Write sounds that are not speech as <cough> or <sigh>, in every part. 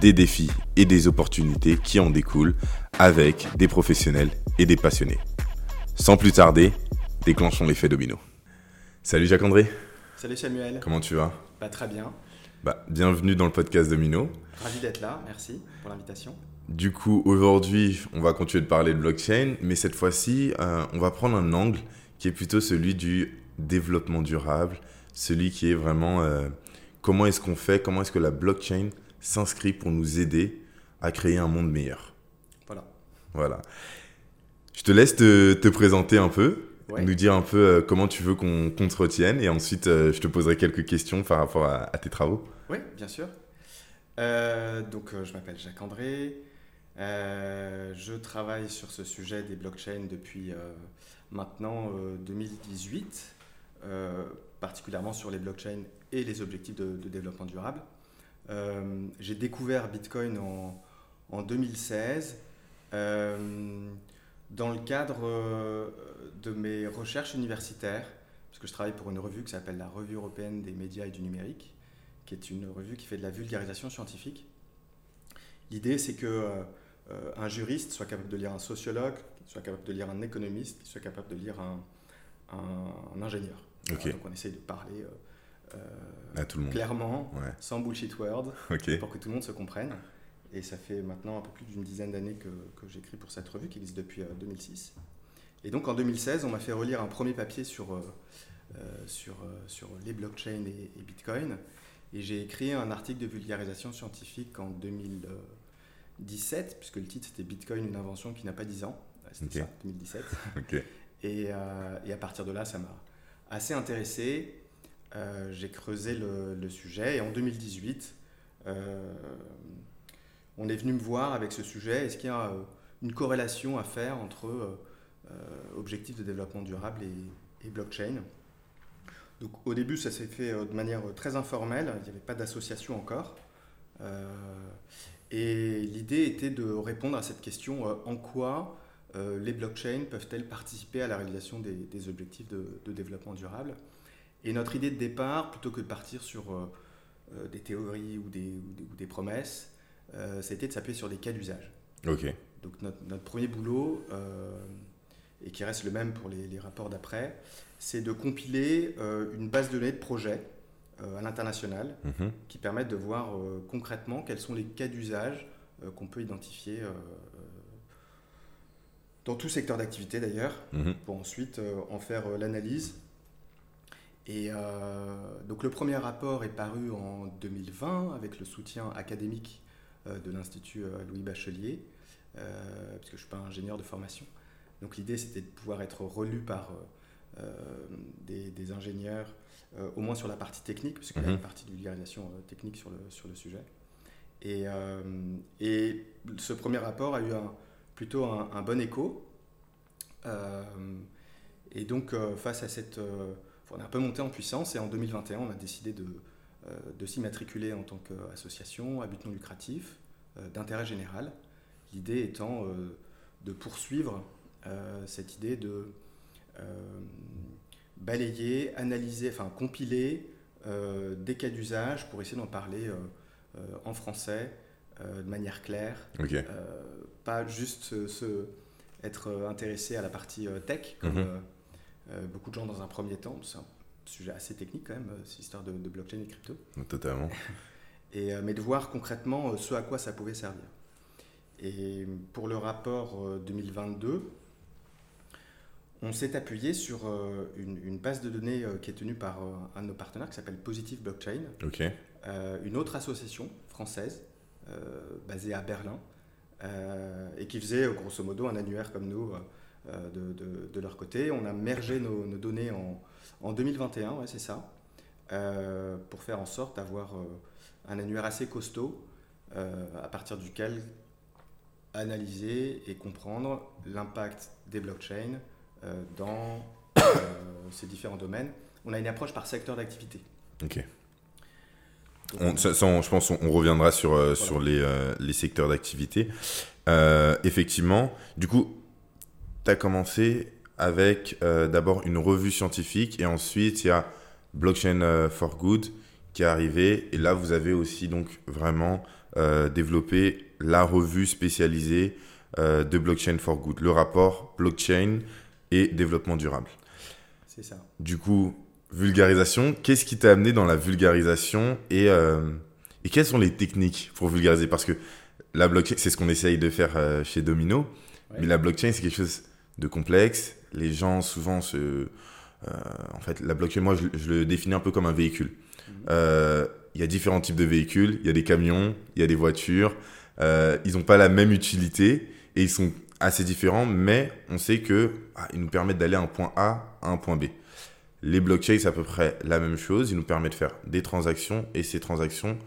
des défis et des opportunités qui en découlent avec des professionnels et des passionnés. Sans plus tarder, déclenchons l'effet domino. Salut Jacques-André. Salut Samuel. Comment tu vas? Bah, Très bien. Bah, bienvenue dans le podcast Domino. Ravi d'être là, merci pour l'invitation. Du coup, aujourd'hui, on va continuer de parler de blockchain, mais cette fois-ci, euh, on va prendre un angle qui est plutôt celui du développement durable, celui qui est vraiment euh, comment est-ce qu'on fait, comment est-ce que la blockchain s'inscrit pour nous aider à créer un monde meilleur. Voilà. Voilà. Je te laisse te, présenter un peu, nous dire un peu euh, comment tu veux qu'on te retienne, et ensuite euh, je te poserai quelques questions par rapport à, tes travaux. Oui, bien sûr. Euh, donc je m'appelle Jacques André. je travaille sur ce sujet des blockchains depuis maintenant 2018, particulièrement sur les blockchains et les objectifs de, développement durable. Euh, j'ai découvert Bitcoin en, 2016 euh, dans le cadre euh, de mes recherches universitaires, parce que je travaille pour une revue qui s'appelle la Revue européenne des médias et du numérique, qui est une revue qui fait de la vulgarisation scientifique. L'idée, c'est que un juriste soit capable de lire un sociologue, soit capable de lire un économiste, soit capable de lire un, ingénieur. donc on essaye de parler à tout le monde. Clairement, sans bullshit word, pour que tout le monde se comprenne. Et ça fait maintenant un peu plus d'une dizaine d'années que, que j'écris pour cette revue qui existe depuis 2006. Euh, et donc en 2016, on m'a fait relire un premier papier sur, euh, euh, sur, sur les blockchains et, Bitcoin. Et j'ai écrit un article de vulgarisation scientifique en 2017, puisque le titre c'était Bitcoin, une invention qui n'a pas 10 ans. C'était ça, 2017. <laughs> et, et à partir de là, ça m'a assez intéressé. Euh, j'ai creusé le, sujet et en 2018, euh, on est venu me voir avec ce sujet. Est-ce qu'il y a euh, une corrélation à faire entre objectifs de développement durable et, blockchain? Donc au début, ça s'est fait de manière très informelle. Il n'y avait pas d'association encore. et l'idée était de répondre à cette question en quoi les blockchains peuvent-elles participer à la réalisation des, objectifs de développement durable? Et notre idée de départ, plutôt que de partir sur euh, euh, des théories ou des, ou des, promesses, euh, ça a été de s'appuyer sur des cas d'usage. Ok. Donc notre, notre premier boulot, et qui reste le même pour les, les rapports d'après, c'est de compiler une base de données de projets à l'international mhm. qui permettent de voir concrètement quels sont les cas d'usage qu'on peut identifier dans tout secteur d'activité d'ailleurs, mhm. pour ensuite en faire l'analyse et euh, donc le premier rapport est paru en 2020 avec le soutien académique euh, de l'Institut euh, Louis Bachelier, puisque je ne suis pas ingénieur de formation. Donc l'idée c'était de pouvoir être relu par des, ingénieurs, au moins sur la partie technique, puisqu'il y a mhm. une partie de vulgarisation technique sur le, sur le sujet. Et, et, ce premier rapport a eu un, plutôt un, un, bon écho. et donc face à cette on a un peu monté en puissance et en 2021, on a décidé de, euh, de s'immatriculer en tant qu'association à but non lucratif euh, d'intérêt général. L'idée étant euh, de poursuivre cette idée de balayer, analyser, enfin compiler des cas d'usage pour essayer d'en parler en français de manière claire. pas juste se, être intéressé à la partie tech, comme. Euh, beaucoup de gens dans un premier temps. C'est un sujet assez technique quand même, euh, cette histoire de, blockchain et crypto. Totalement. <laughs> et, euh, mais de voir concrètement ce à quoi ça pouvait servir. Et pour le rapport 2022, on s'est appuyé sur une, base de données qui est tenue par un de nos partenaires qui s'appelle Positive Blockchain, une autre association française basée à Berlin et qui faisait grosso modo un annuaire comme nous euh, de, leur côté. On a mergé nos, données en, en 2021, ouais, c'est ça, euh, pour faire en sorte d'avoir euh, un annuaire assez costaud à partir duquel analyser et comprendre l'impact des blockchains dans ces différents domaines. On a une approche par secteur d'activité. Ok. je pense on reviendra sur, sur les, les secteurs d'activité. effectivement, du coup, tu as commencé avec d'abord une revue scientifique et ensuite il y a Blockchain for Good qui est arrivé. Et là, vous avez aussi donc vraiment euh, développé la revue spécialisée euh, de Blockchain for Good, le rapport blockchain et développement durable. C'est ça. Du coup, vulgarisation, qu'est-ce qui t'a amené dans la vulgarisation et, euh, et quelles sont les techniques pour vulgariser? Parce que la blockchain, c'est ce qu'on essaye de faire chez Domino, mais la blockchain, c'est quelque chose de complexe. Les gens souvent se... en fait, la blockchain, moi, je, je le définis un peu comme un véhicule. Euh, il y a différents types de véhicules. Il y a des camions, il y a des voitures. Euh, ils n'ont pas la même utilité et ils sont assez différents, mais on sait que ah, ils nous permettent d'aller à un point A à un point B. Les blockchains, c'est à peu près la même chose. Ils nous permettent de faire des transactions et ces transactions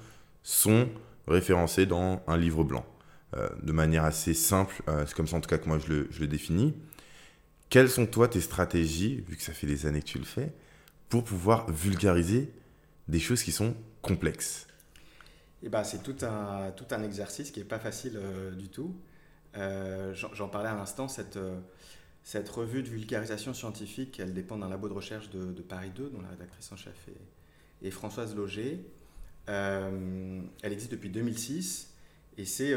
sont référencées dans un livre blanc. Euh, de manière assez simple, c'est comme ça en tout cas que moi je le, je le définis. Quelles sont toi tes stratégies, vu que ça fait des années que tu le fais, pour pouvoir vulgariser des choses qui sont complexes? Eh ben, C'est tout un, tout un exercice qui n'est pas facile euh, du tout. Euh, j'en parlais à l'instant, cette, euh, cette revue de vulgarisation scientifique, elle dépend d'un labo de recherche de, Paris 2, dont la rédactrice en chef est, Françoise Loger. elle existe depuis 2006 et c'est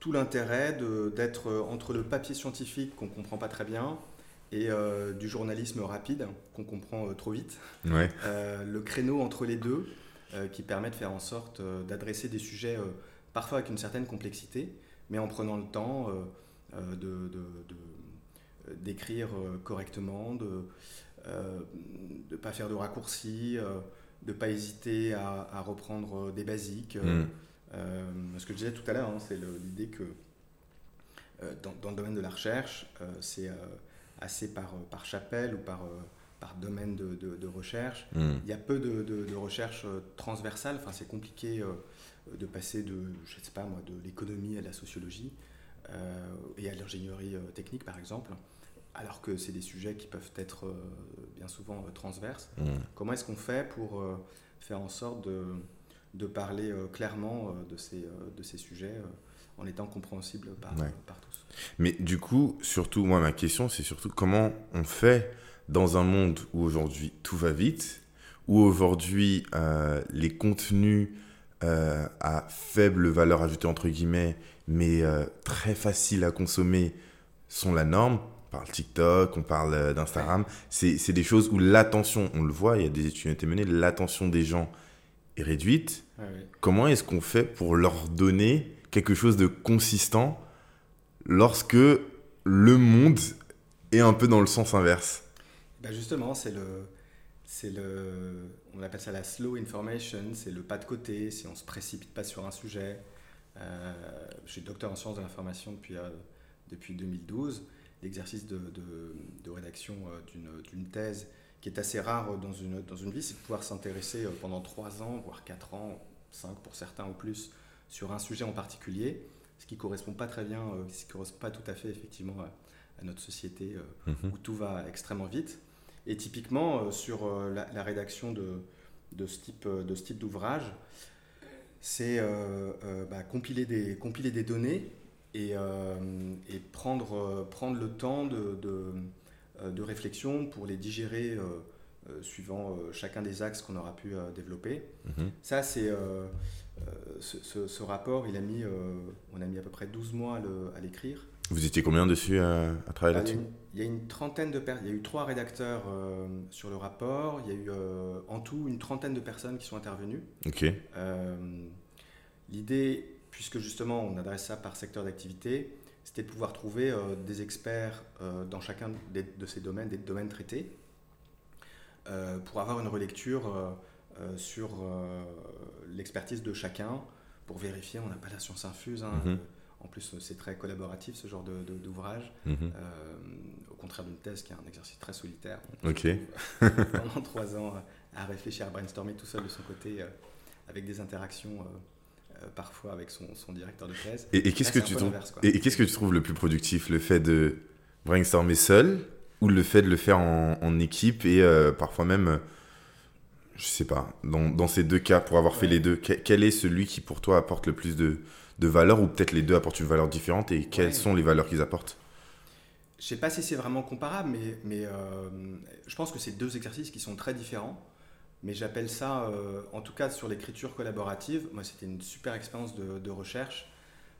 tout l'intérêt d'être entre le papier scientifique qu'on ne comprend pas très bien et euh, du journalisme rapide qu'on comprend euh, trop vite. Euh, le créneau entre les deux qui permet de faire en sorte d'adresser des sujets parfois avec une certaine complexité, mais en prenant le temps de, d'écrire correctement, de ne pas faire de raccourcis, de ne pas hésiter à, reprendre des basiques. Mm. Ce que je disais tout à l'heure, hein, c'est l'idée que dans, dans, le domaine de la recherche, c'est assez par, euh, par chapelle ou par, euh, par domaine de, de, recherche. Hmm. Il y a peu de, de recherche euh, transversale. Enfin, c'est compliqué de passer de, je sais pas moi, de l'économie à la sociologie et à l'ingénierie technique, par exemple, alors que c'est des sujets qui peuvent être bien souvent transverses. Hmm. Comment est-ce qu'on fait pour faire en sorte de, de parler clairement de, ces, de ces sujets en étant compréhensible par, tous. Mais du coup, surtout, moi, ma question, c'est surtout comment on fait dans un monde où aujourd'hui tout va vite, où aujourd'hui euh, les contenus euh, à faible valeur ajoutée, entre guillemets, mais euh, très faciles à consommer, sont la norme. On parle TikTok, on parle d'Instagram. C'est des choses où l'attention, on le voit, il y a des études qui ont été menées, l'attention des gens est réduite. Comment est-ce qu'on fait pour leur donner quelque chose de consistant lorsque le monde est un peu dans le sens inverse? Bah Justement, c'est le, c'est le, on appelle ça la slow information, c'est le pas de côté, si on se précipite pas sur un sujet. Euh, je suis docteur en sciences de l'information depuis, euh, depuis 2012. L'exercice de, de, rédaction euh, d'une, d'une thèse qui est assez rare dans une, dans une vie, c'est de pouvoir s'intéresser pendant 3 ans, voire 4 ans, 5 pour certains ou plus, sur un sujet en particulier, ce qui ne correspond pas très bien, euh, ce qui correspond pas tout à fait effectivement à, notre société euh, mhm. où tout va extrêmement vite. Et typiquement, euh, sur la, rédaction de, de, ce type de ce type d'ouvrage, c'est bah, compiler, des, compiler des données et, et prendre, prendre le temps de, de, réflexion pour les digérer suivant chacun des axes qu'on aura pu développer. Mhm. Ça, c'est euh, ce, rapport, il a mis, euh, on a mis à peu près 12 mois à l'écrire. Vous étiez combien dessus à, travailler bah, là-dessus? Il y a une trentaine de personnes, il y a eu trois rédacteurs euh, sur le rapport, il y a eu en tout une trentaine de personnes qui sont intervenues. Ok. L'idée, puisque justement on adresse ça par secteur d'activité, c'était de pouvoir trouver des experts dans chacun de ces domaines, des domaines traités, pour avoir une relecture euh, sur euh, l'expertise de chacun pour vérifier. On n'a pas la science infuse. Hein. Mhm. En plus, c'est très collaboratif ce genre d'ouvrage, de, mhm. euh, au contraire d'une thèse qui est un exercice très solitaire. Ok. <laughs> pendant trois ans à réfléchir, à brainstormer tout seul de son côté, avec des interactions parfois avec son, directeur de thèse. Et, qu'est-ce que tu trouves et, qu'est-ce que tu trouves le plus productif, le fait de brainstormer seul ou le fait de le faire en, équipe et parfois même je sais pas, dans, ces deux cas, pour avoir fait les deux, quel est celui qui pour toi apporte le plus de, valeur ou peut-être les deux apportent une valeur différente et quelles sont les valeurs qu'ils apportent? Je sais pas si c'est vraiment comparable, mais, mais euh, je pense que c'est deux exercices qui sont très différents. Mais j'appelle ça, euh, en tout cas sur l'écriture collaborative, moi c'était une super expérience de, recherche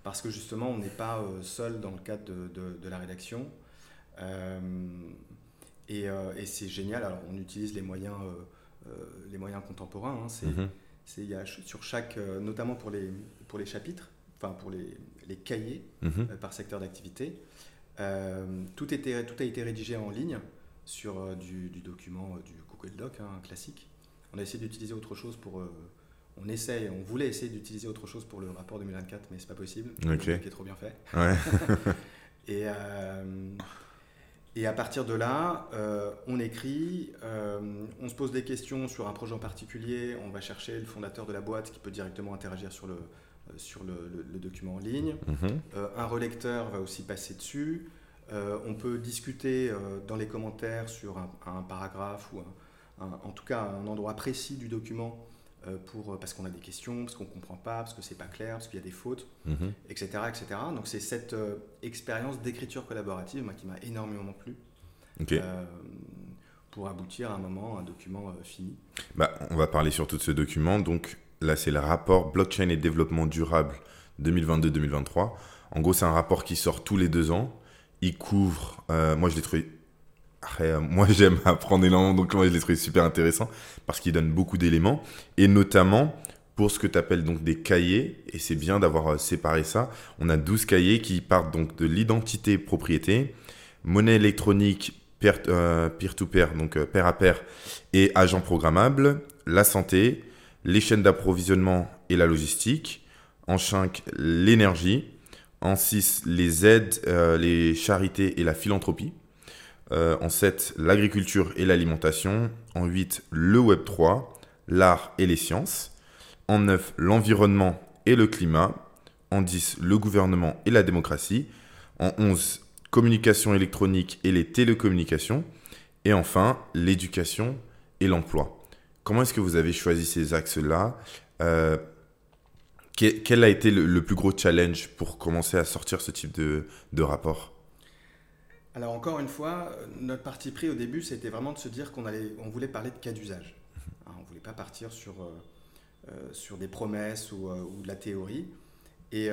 parce que justement on n'est pas euh, seul dans le cadre de, la rédaction. et, et c'est génial, alors on utilise les moyens euh, les moyens contemporains. Hein, c'est, mhm. il y a sur chaque, euh, notamment pour les, pour les chapitres, enfin pour les, les cahiers mhm. euh, par secteur d'activité, tout, était, tout a été rédigé en ligne sur du, du, document du Google Doc hein, classique. On a essayé d'utiliser autre chose pour on essaye, on voulait essayer d'utiliser autre chose pour le rapport 2024, mais c'est pas possible. Le doc est trop bien fait. Ouais. <laughs> et, et à partir de là, euh, on écrit, euh, on se pose des questions sur un projet en particulier, on va chercher le fondateur de la boîte qui peut directement interagir sur le, euh, sur le, document en ligne. Mhm. un relecteur va aussi passer dessus. on peut discuter dans les commentaires sur un, paragraphe ou en tout cas un endroit précis du document euh, pour, euh, parce qu'on a des questions, parce qu'on ne comprend pas, parce que c'est pas clair, parce qu'il y a des fautes, etc., mhm. etc. Donc c'est cette euh, expérience d'écriture collaborative moi, qui m'a énormément plu. pour aboutir à un moment, un document fini. Bah, on va parler surtout de ce document. Donc là, c'est le rapport Blockchain et développement durable 2022-2023. En gros, c'est un rapport qui sort tous les deux ans. Il couvre, moi je l'ai trouvé euh, moi <laughs> j'aime apprendre énormément, donc moi je l'ai trouvé super intéressant parce qu'il donne beaucoup d'éléments et notamment pour ce que tu appelles donc des cahiers, et c'est bien d'avoir euh, séparé ça. On a 12 cahiers qui partent donc de l'identité propriété, monnaie électronique euh, peer-to-peer, donc pair à pair, et agent programmable, la santé, les chaînes d'approvisionnement et la logistique, en 5 l'énergie, en 6 les aides, les charités et la philanthropie. Euh, en 7, l'agriculture et l'alimentation. En 8, le Web 3, l'art et les sciences. En 9, l'environnement et le climat. En 10, le gouvernement et la démocratie. En 11, communication électronique et les télécommunications. Et enfin, l'éducation et l'emploi. Comment est-ce que vous avez choisi ces axes-là? Euh, quel, a été le, plus gros challenge pour commencer à sortir ce type de rapport? Alors encore une fois, notre parti pris au début, c'était vraiment de se dire qu'on allait, on voulait parler de cas d'usage. Hein, on ne voulait pas partir sur, euh, euh, sur des promesses ou, euh, ou, de la théorie. Et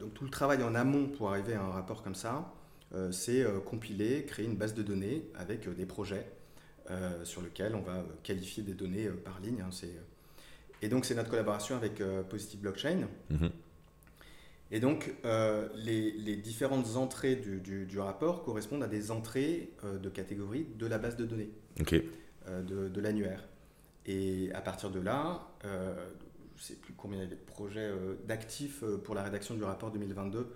donc tout le travail en amont pour arriver à un rapport comme ça, c'est compiler, créer une base de données avec des projets sur lesquels on va qualifier des données par ligne. Hein, et donc c'est notre collaboration avec Positive Blockchain. Mm-hmm. Et donc, euh, les, différentes entrées du, rapport correspondent à des entrées euh, de catégorie de la base de données, euh, de, l'annuaire. Et à partir de là, je ne sais plus combien il y avait de projets d'actifs pour la rédaction du rapport 2022.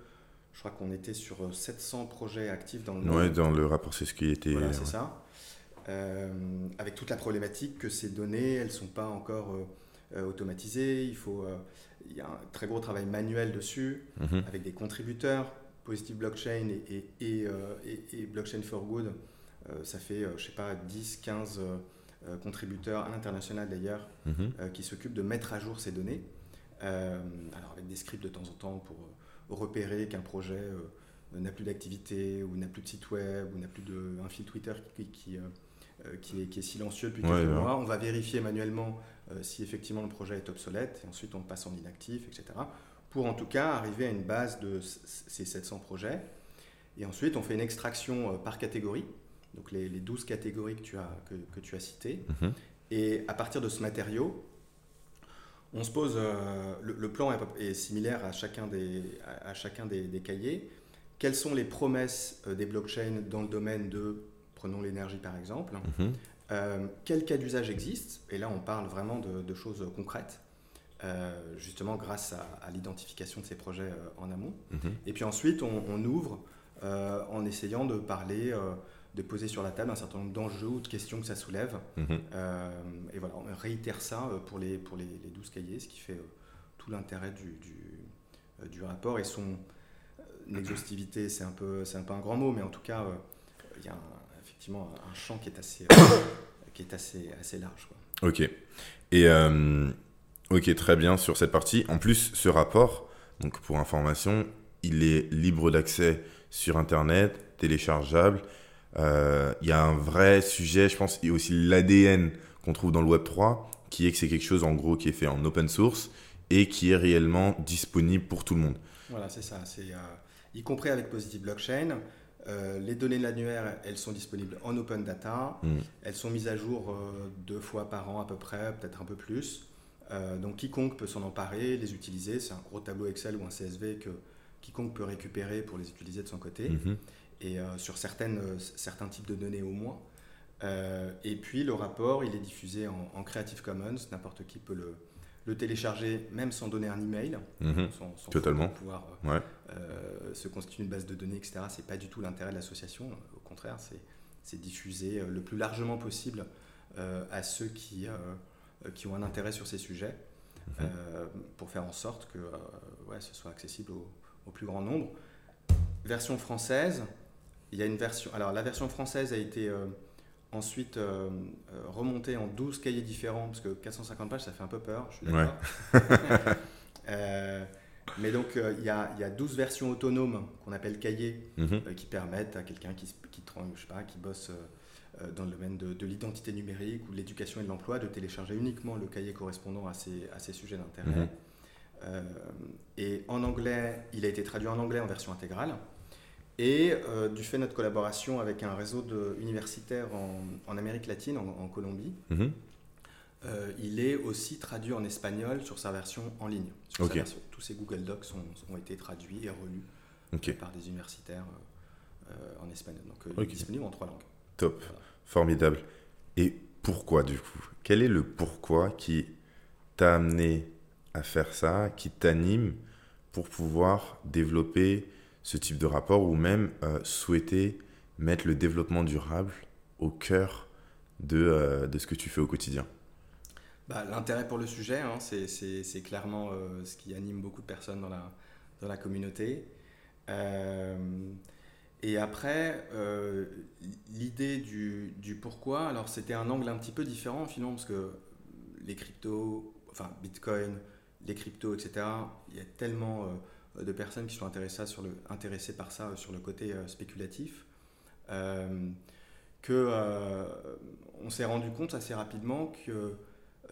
Je crois qu'on était sur 700 projets actifs dans le Oui, dans le rapport, c'est ce qui était. Voilà, c'est ça. avec toute la problématique que ces données, elles ne sont pas encore automatisées. Il faut il y a un très gros travail manuel dessus, mhm. avec des contributeurs, Positive Blockchain et, et, euh, et, Blockchain for Good. Euh, ça fait, euh, je sais pas, 10, 15 contributeurs à l'international d'ailleurs, mhm. qui s'occupent de mettre à jour ces données. alors avec des scripts de temps en temps pour repérer qu'un projet n'a plus d'activité, ou n'a plus de site web, ou n'a plus de, un fil Twitter qui, qui, qui, est, qui est, silencieux depuis quelques mois. On va vérifier manuellement euh, si effectivement le projet est obsolète, et ensuite on passe en inactif, etc. Pour en tout cas arriver à une base de ces 700 projets. Et ensuite on fait une extraction euh, par catégorie, donc les, 12 catégories que tu as, que, tu as citées. Mhm. Et à partir de ce matériau, on se pose, euh, le, plan est, similaire à chacun des, à, chacun des, cahiers. Quelles sont les promesses des blockchains dans le domaine de, prenons l'énergie par exemple, mhm. Euh, quel cas d'usage existe? Et là, on parle vraiment de, choses concrètes, euh, justement grâce à, l'identification de ces projets euh, en amont. Mhm. Et puis ensuite, on, ouvre en essayant de parler, de poser sur la table un certain nombre d'enjeux ou de questions que ça soulève. Mhm. et voilà, on réitère ça pour les, pour les, 12 cahiers, ce qui fait tout l'intérêt du, du, rapport et son exhaustivité, c'est un, peu, un peu un grand mot, mais en tout cas, il y a effectivement un champ qui est assez, <coughs> qui est assez, assez large. Ok. Et ok, très bien sur cette partie. En plus, ce rapport, donc pour information, il est libre d'accès sur Internet, téléchargeable. Euh, il y a un vrai sujet, je pense, et aussi l'ADN qu'on trouve dans le Web 3, qui est que c'est quelque chose en gros qui est fait en open source et qui est réellement disponible pour tout le monde. Voilà, c'est ça. C'est, euh, y compris avec Positive Blockchain, euh, les données de l'annuaire, elles sont disponibles en open data. Mm. Elles sont mises à jour deux fois par an à peu près, peut-être un peu plus. donc quiconque peut s'en emparer, les utiliser. C'est un gros tableau Excel ou un CSV que quiconque peut récupérer pour les utiliser de son côté, mhm. et euh, sur certaines, euh, certains types de données au moins. Euh, et puis le rapport, il est diffusé en, Creative Commons, n'importe qui peut le, le, télécharger même sans donner un email, sans, Totalement. pouvoir se constituer une base de données, etc. C'est pas du tout l'intérêt de l'association, au contraire, c'est diffusé le plus largement possible à ceux qui, qui ont un intérêt sur ces sujets. Mhm. pour faire en sorte que ouais, ce soit accessible au plus grand nombre. Version française, il y a une version. Alors la version française a été euh, ensuite euh, euh, remontée en 12 cahiers différents, parce que 450 pages, ça fait un peu peur, je suis d'accord. <laughs> <laughs> mais donc il y, a, y, a 12 versions autonomes qu'on appelle cahiers, mhm. qui permettent à quelqu'un qui, qui, je sais pas, qui bosse dans le domaine de, l'identité numérique ou de l'éducation et de l'emploi de télécharger uniquement le cahier correspondant à ces sujets d'intérêt. Mhm. Euh, et en anglais, il a été traduit en anglais en version intégrale. Et euh, du fait de notre collaboration avec un réseau de, en, Amérique latine, en, Colombie, mhm. Euh, il est aussi traduit en espagnol sur sa version en ligne. Tous ces Google Docs ont, été traduits et relus par des universitaires en espagnol. Donc il est disponible en trois langues. Top, formidable. Et pourquoi du coup? Quel est le pourquoi qui t'a amené à faire ça, qui t'anime pour pouvoir développer ce type de rapport ou même euh, souhaiter mettre le développement durable au cœur de, euh, de ce que tu fais au quotidien? Bah, L'intérêt pour le sujet, hein, c'est clairement euh, ce qui anime beaucoup de personnes dans la, dans la communauté. et après, l'idée du, du, pourquoi, alors c'était un angle un petit peu différent finalement, parce que les cryptos, enfin Bitcoin, les cryptos, etc. Il y a tellement euh, de personnes qui sont intéressées, sur le, intéressées par ça sur le côté euh, spéculatif euh, que on s'est rendu compte assez rapidement que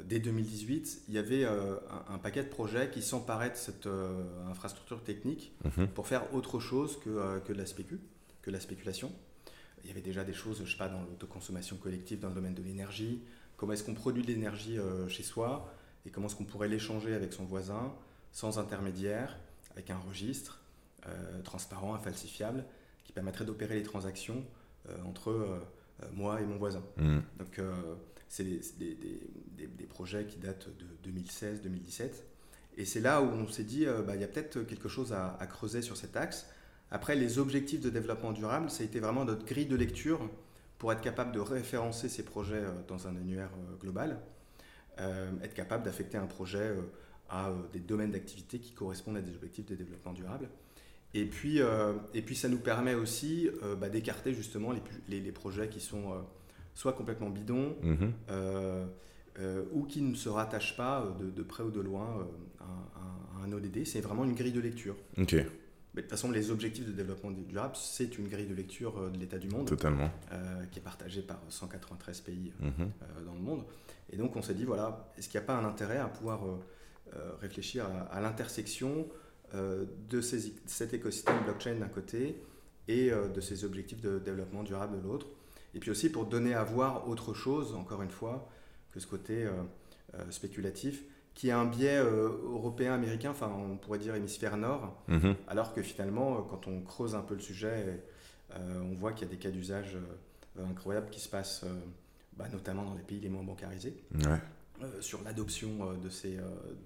dès 2018, il y avait un, paquet de projets qui s'emparaient de cette infrastructure technique mhm. pour faire autre chose que, que, de la spécu, que la spéculation. Il y avait déjà des choses, je sais pas, dans l'autoconsommation collective, dans le domaine de l'énergie, comment est-ce qu'on produit de l'énergie chez soi, et comment est-ce qu'on pourrait l'échanger avec son voisin sans intermédiaire, avec un registre euh, transparent, infalsifiable, qui permettrait d'opérer les transactions euh, entre euh, moi et mon voisin. Mmh. Donc, c'est des, des, projets qui datent de 2016-2017. Et c'est là où on s'est dit, bah, il y a peut-être quelque chose à, creuser sur cet axe. Après, les objectifs de développement durable, ça a été vraiment notre grille de lecture pour être capable de référencer ces projets dans un annuaire global euh, être capable d'affecter un projet euh, à euh, des domaines d'activité qui correspondent à des objectifs de développement durable. Et puis, et puis ça nous permet aussi bah, d'écarter justement les, les, projets qui sont soit complètement bidons, mhm. ou qui ne se rattachent pas de, près ou de loin à, un ODD. C'est vraiment une grille de lecture. Mais de toute façon, les objectifs de développement durable, c'est une grille de lecture de l'état du monde. Totalement. qui est partagée par 193 pays mhm. dans le monde. Et donc on s'est dit, voilà, est-ce qu'il n'y a pas un intérêt à pouvoir euh, euh, réfléchir à, l'intersection euh, de cet écosystème blockchain d'un côté et de ces objectifs de développement durable de l'autre? Et puis aussi pour donner à voir autre chose, encore une fois, que ce côté spéculatif, qui a un biais européen, américain, enfin on pourrait dire hémisphère nord, mm-hmm. alors que finalement, quand on creuse un peu le sujet, on voit qu'il y a des cas d'usage incroyables qui se passent bah, notamment dans les pays les moins bancarisés, euh, sur l'adoption euh, de, ces, euh,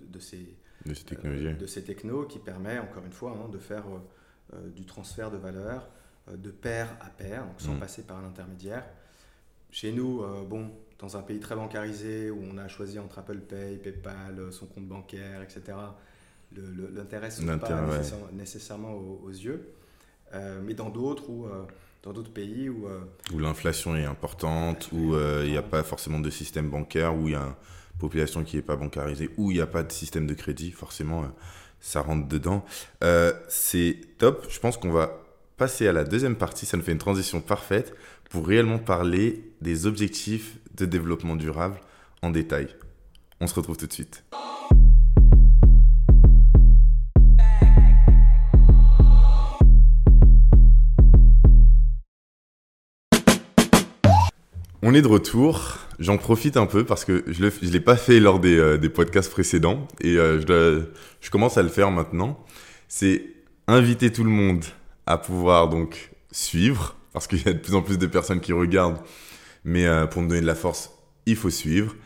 de, ces, de, ces technologies. de ces technos qui permet, encore une fois, hein, de faire du transfert de valeur de pair à pair, donc sans mm. passer par un intermédiaire. Chez nous, bon, dans un pays très bancarisé où on a choisi entre Apple Pay, PayPal, son compte bancaire, etc., l'intérêt ne pas nécessairement, aux, yeux. mais dans d'autres dans d'autres pays où... Où l'inflation est importante, où il n'y a pas forcément de système bancaire, où il y a une population qui n'est pas bancarisée, où il n'y a pas de système de crédit, forcément, ça rentre dedans. c'est top. Je pense qu'on va passer à la deuxième partie. Ça nous fait une transition parfaite pour réellement parler des objectifs de développement durable en détail. On se retrouve tout de suite. On est de retour. J'en profite un peu parce que je ne l'ai pas fait lors des, euh, podcasts précédents et euh, je, je, commence à le faire maintenant. C'est inviter tout le monde à pouvoir donc suivre, parce qu'il y a de plus en plus de personnes qui regardent, mais euh, pour me donner de la force, il faut suivre.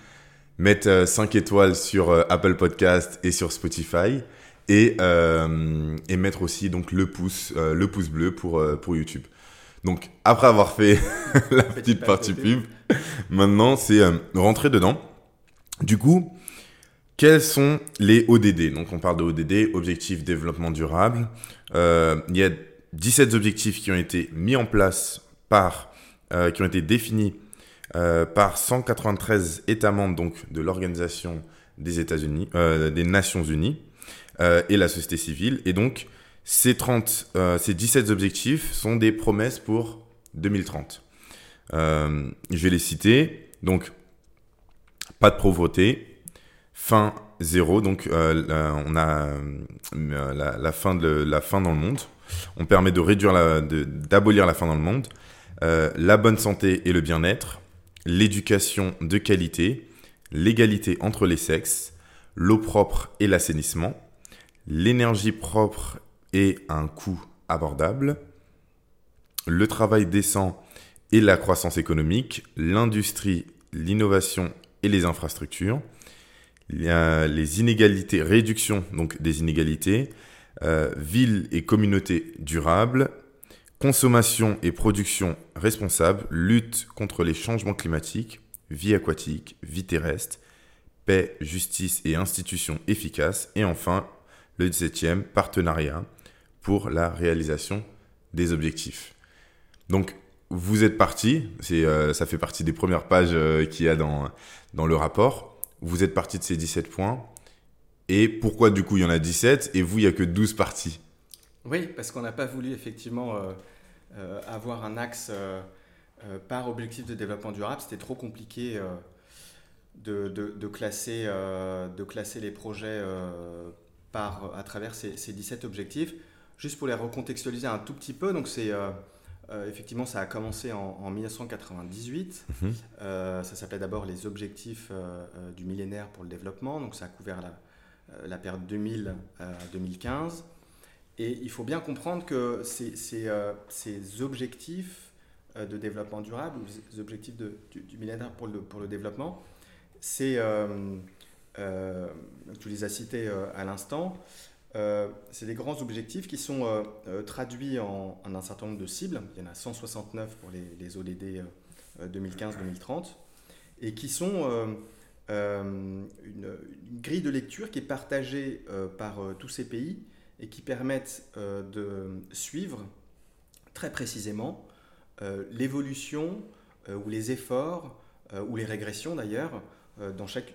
Mettre 5 euh, étoiles sur euh, Apple Podcast et sur Spotify. Et, et mettre aussi donc le pouce, le pouce bleu pour, pour YouTube. Donc après avoir fait <laughs> la petite partie pub, maintenant c'est rentrer dedans. Du coup, quels sont les ODD Donc on parle de ODD, Objectif Développement Durable. il y a 17 objectifs qui ont été mis en place par, euh, qui ont été définis euh, par 193 États membres donc, de l'Organisation des États-Unis, euh, des Nations Unies et la société civile. Et donc, ces, 30, ces 17 objectifs sont des promesses pour 2030. je vais les citer. Donc, pas de pauvreté, fin zéro, donc on a la, fin de, la fin dans le monde. On permet de réduire d'abolir la faim dans le monde, euh, la bonne santé et le bien-être, l'éducation de qualité, l'égalité entre les sexes, l'eau propre et l'assainissement, l'énergie propre et un coût abordable, le travail décent et la croissance économique, l'industrie, l'innovation et les infrastructures, les inégalités, réduction donc des inégalités, euh, ville et communauté durable, consommation et production responsable, lutte contre les changements climatiques, vie aquatique, vie terrestre, paix, justice et institutions efficaces, et enfin le 17e, partenariat pour la réalisation des objectifs. Donc, vous êtes parti, euh, ça fait partie des premières pages euh, qu'il y a dans, dans le rapport. Vous êtes parti de ces 17 points. Et pourquoi du coup il y en a 17 et vous il n'y a que 12 parties? Oui, parce qu'on n'a pas voulu effectivement euh, euh, avoir un axe euh, par objectif de développement durable. C'était trop compliqué de, de, classer, de classer les projets par, à travers ces, 17 objectifs. Juste pour les recontextualiser un tout petit peu, donc c'est... effectivement, ça a commencé en, 1998. Mhm. ça s'appelait d'abord les objectifs du millénaire pour le développement. Donc, ça a couvert la, la période 2000 à 2015. Et il faut bien comprendre que ces, ces, euh, objectifs euh, de développement durable, ou les objectifs de, du, millénaire pour le, pour le développement, c'est, tu les as cités à l'instant, c'est des grands objectifs qui sont traduits en, un certain nombre de cibles. Il y en a 169 pour les, les ODD 2015-2030 et qui sont euh, une, grille de lecture qui est partagée euh, par euh, tous ces pays et qui permettent de suivre très précisément l'évolution ou les efforts ou les régressions d'ailleurs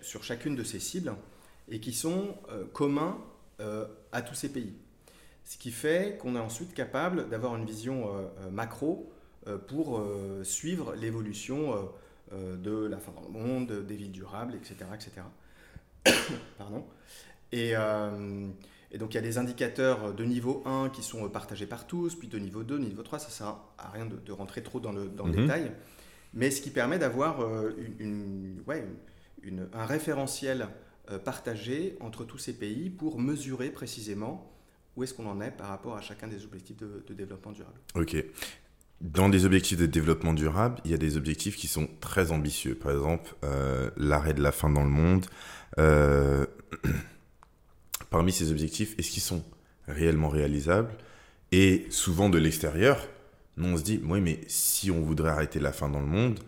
sur chacune de ces cibles et qui sont communs à tous ces pays. Ce qui fait qu'on est ensuite capable d'avoir une vision macro pour suivre l'évolution de la fin dans le monde, des villes durables, etc. etc. <coughs> Pardon. Et, euh, et, donc il y a des indicateurs de niveau 1 qui sont partagés par tous, puis de niveau 2, niveau 3, ça ne sert à rien de, rentrer trop dans le, dans le mhm. détail, mais ce qui permet d'avoir euh, une, ouais, une, un référentiel partagé entre tous ces pays pour mesurer précisément où est-ce qu'on en est par rapport à chacun des objectifs de, de développement durable. Ok. Dans des objectifs de développement durable, il y a des objectifs qui sont très ambitieux. Par exemple, euh, l'arrêt de la faim dans le monde. Euh, <clears throat> parmi ces objectifs, est-ce qu'ils sont réellement réalisables? Et souvent de l'extérieur, on se dit, oui, mais si on voudrait arrêter la faim dans le monde,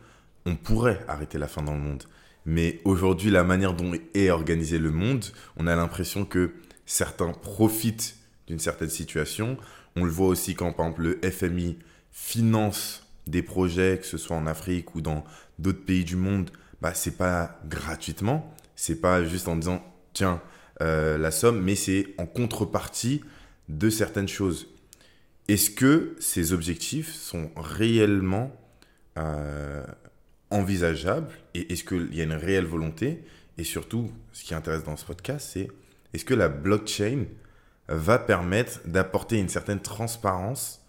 on pourrait arrêter la faim dans le monde. Mais aujourd'hui, la manière dont est organisé le monde, on a l'impression que certains profitent d'une certaine situation. On le voit aussi quand, par exemple, le FMI finance des projets, que ce soit en Afrique ou dans d'autres pays du monde, bah, c'est pas gratuitement, c'est pas juste en disant tiens euh, la somme, mais c'est en contrepartie de certaines choses. Est-ce que ces objectifs sont réellement euh, envisageables et est-ce qu'il y a une réelle volonté? Et surtout, ce qui intéresse dans ce podcast, c'est est-ce que la blockchain va permettre d'apporter une certaine transparence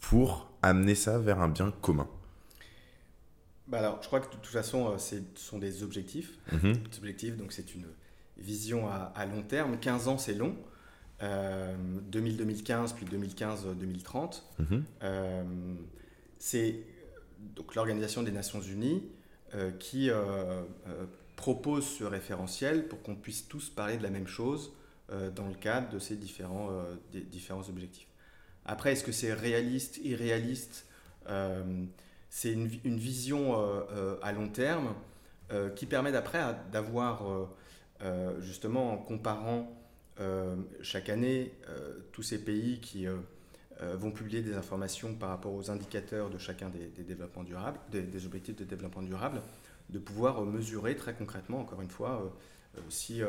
pour amener ça vers un bien commun bah alors, je crois que de toute façon, euh, ce sont des objectifs. Mhm. Des objectifs, donc c'est une vision à, long terme. 15 ans, c'est long. 2000-2015, euh, puis 2015-2030. Mhm. Euh, c'est donc l'Organisation des Nations Unies qui propose ce référentiel pour qu'on puisse tous parler de la même chose dans le cadre de ces différents, des différents objectifs. Après, est-ce que c'est réaliste, irréaliste C'est une, vision euh, euh, à long terme euh, qui permet d'après d'avoir, justement, en comparant chaque année tous ces pays qui vont publier des informations par rapport aux indicateurs de chacun des, développements durables, des, objectifs de développement durable, de pouvoir mesurer très concrètement, encore une fois, si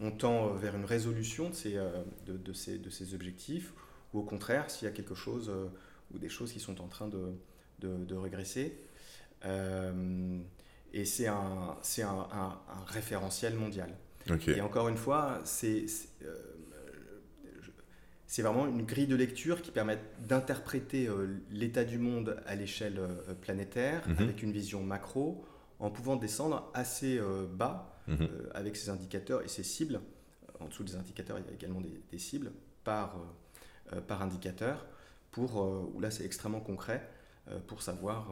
on tend vers une résolution de ces objectifs ou au contraire s'il y a quelque chose euh, ou des choses qui sont en train de, de, régresser. Euh, et c'est un, un, un, référentiel mondial. Et encore une fois, c'est, euh, c'est vraiment une grille de lecture qui permet d'interpréter l'état du monde à l'échelle planétaire mhm. avec une vision macro en pouvant descendre assez bas mhm. avec ces indicateurs et ces cibles. En dessous des indicateurs, il y a également des, des cibles par par indicateur, pour, euh, où là c'est extrêmement concret, euh, pour savoir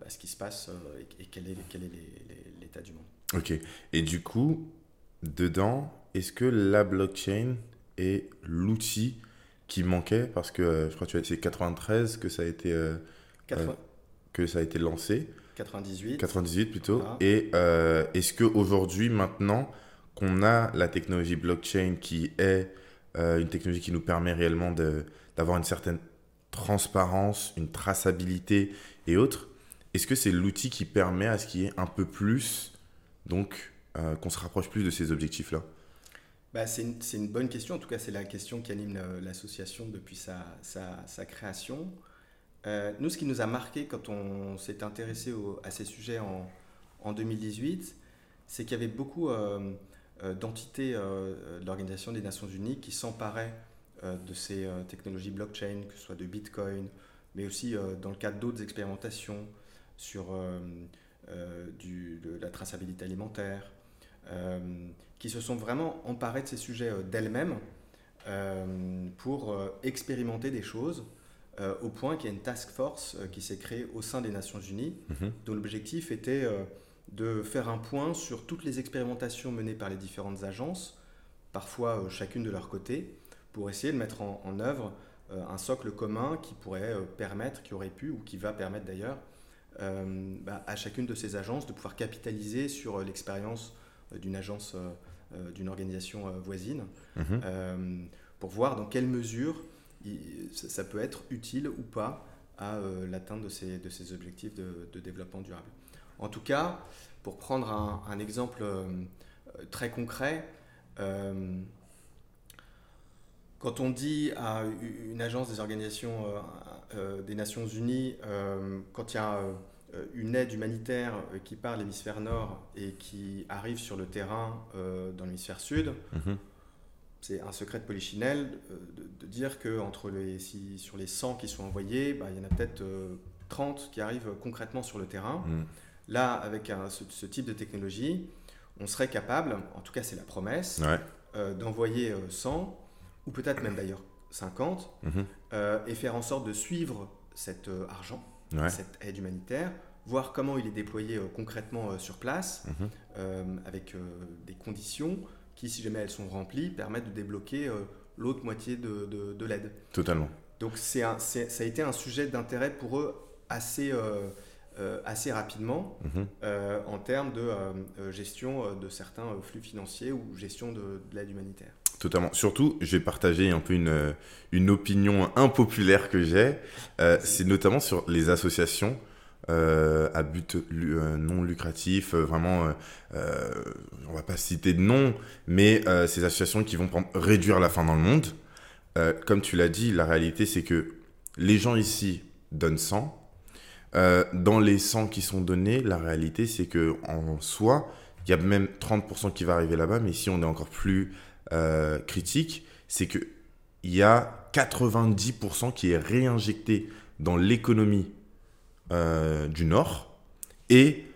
bah, ce qui se passe et, quel est, quel est l'état du monde. Ok. Et du coup, dedans, est-ce que la blockchain est l'outil qui manquait? Parce que je crois que c'est 93 que ça a été, que ça a été lancé. 98. 98 plutôt. Et est-ce qu'aujourd'hui, maintenant qu'on a la technologie blockchain qui est euh, une technologie qui nous permet réellement d'avoir une certaine transparence, une traçabilité et autres. Est-ce que c'est l'outil qui permet à ce qu'il y ait un peu plus, donc euh, qu'on se rapproche plus de ces objectifs-là? Bah, c'est une, une, bonne question, en tout cas c'est la question qui anime l'association depuis sa, sa, création. Euh, nous, ce qui nous a marqué quand on s'est intéressé à ces sujets en, en 2018, c'est qu'il y avait beaucoup d'entités euh, de l'Organisation des Nations Unies qui s'emparaient euh, de ces technologies blockchain, que ce soit de Bitcoin, mais aussi dans le cadre d'autres expérimentations sur du, de la traçabilité alimentaire, qui se sont vraiment emparées de ces sujets d'elles-mêmes pour expérimenter des choses au point qu'il y a une task force qui s'est créée au sein des Nations Unies, mm-hmm. dont l'objectif était de faire un point sur toutes les expérimentations menées par les différentes agences, parfois euh, chacune de leur côté, pour essayer de mettre en, œuvre euh, un socle commun qui pourrait euh, permettre, qui aurait pu ou qui va permettre d'ailleurs bah, à chacune de ces agences de pouvoir capitaliser sur l'expérience d'une agence, d'une organisation voisine, mhm. pour voir dans quelle mesure ça peut être utile ou pas à l'atteinte de ces, de ces objectifs de développement durable. En tout cas, pour prendre un, exemple euh, très concret, euh, quand on dit à une agence des organisations euh, des Nations Unies, quand il y a une aide humanitaire qui part de l'hémisphère nord et qui arrive sur le terrain dans l'hémisphère sud, mhm. c'est un secret de polichinelle de, dire que entre les, sur les 100 qui sont envoyés, bah, il y en a peut-être 30 qui arrivent concrètement sur le terrain. Mhm. Là, avec ce, type de technologie, on serait capable, en tout cas c'est la promesse, euh, d'envoyer 100, euh, ou peut-être même d'ailleurs 50, mhm. euh, et faire en sorte de suivre cet argent, cette aide humanitaire, voir comment il est déployé concrètement sur place, mhm. avec des conditions qui, si jamais elles sont remplies, permettent de débloquer l'autre moitié de, de, l'aide. Totalement. Donc c'est ça a été un sujet d'intérêt pour eux assez assez rapidement mhm. en termes de gestion de certains flux financiers ou gestion de, l'aide humanitaire. Totalement. Surtout, j'ai partagé un peu une, une opinion impopulaire que j'ai. c'est notamment sur les associations euh, à but euh, non lucratif, euh, vraiment, on va pas citer de nom, mais ces associations qui vont réduire la faim dans le monde. comme tu l'as dit, la réalité c'est que les gens ici donnent 100. Dans les 100 qui sont donnés, la réalité c'est que en soi, il y a même 30% qui va arriver là-bas, mais si on est encore plus critique, c'est que il y a 90% qui est réinjecté dans l'économie euh, du Nord. Et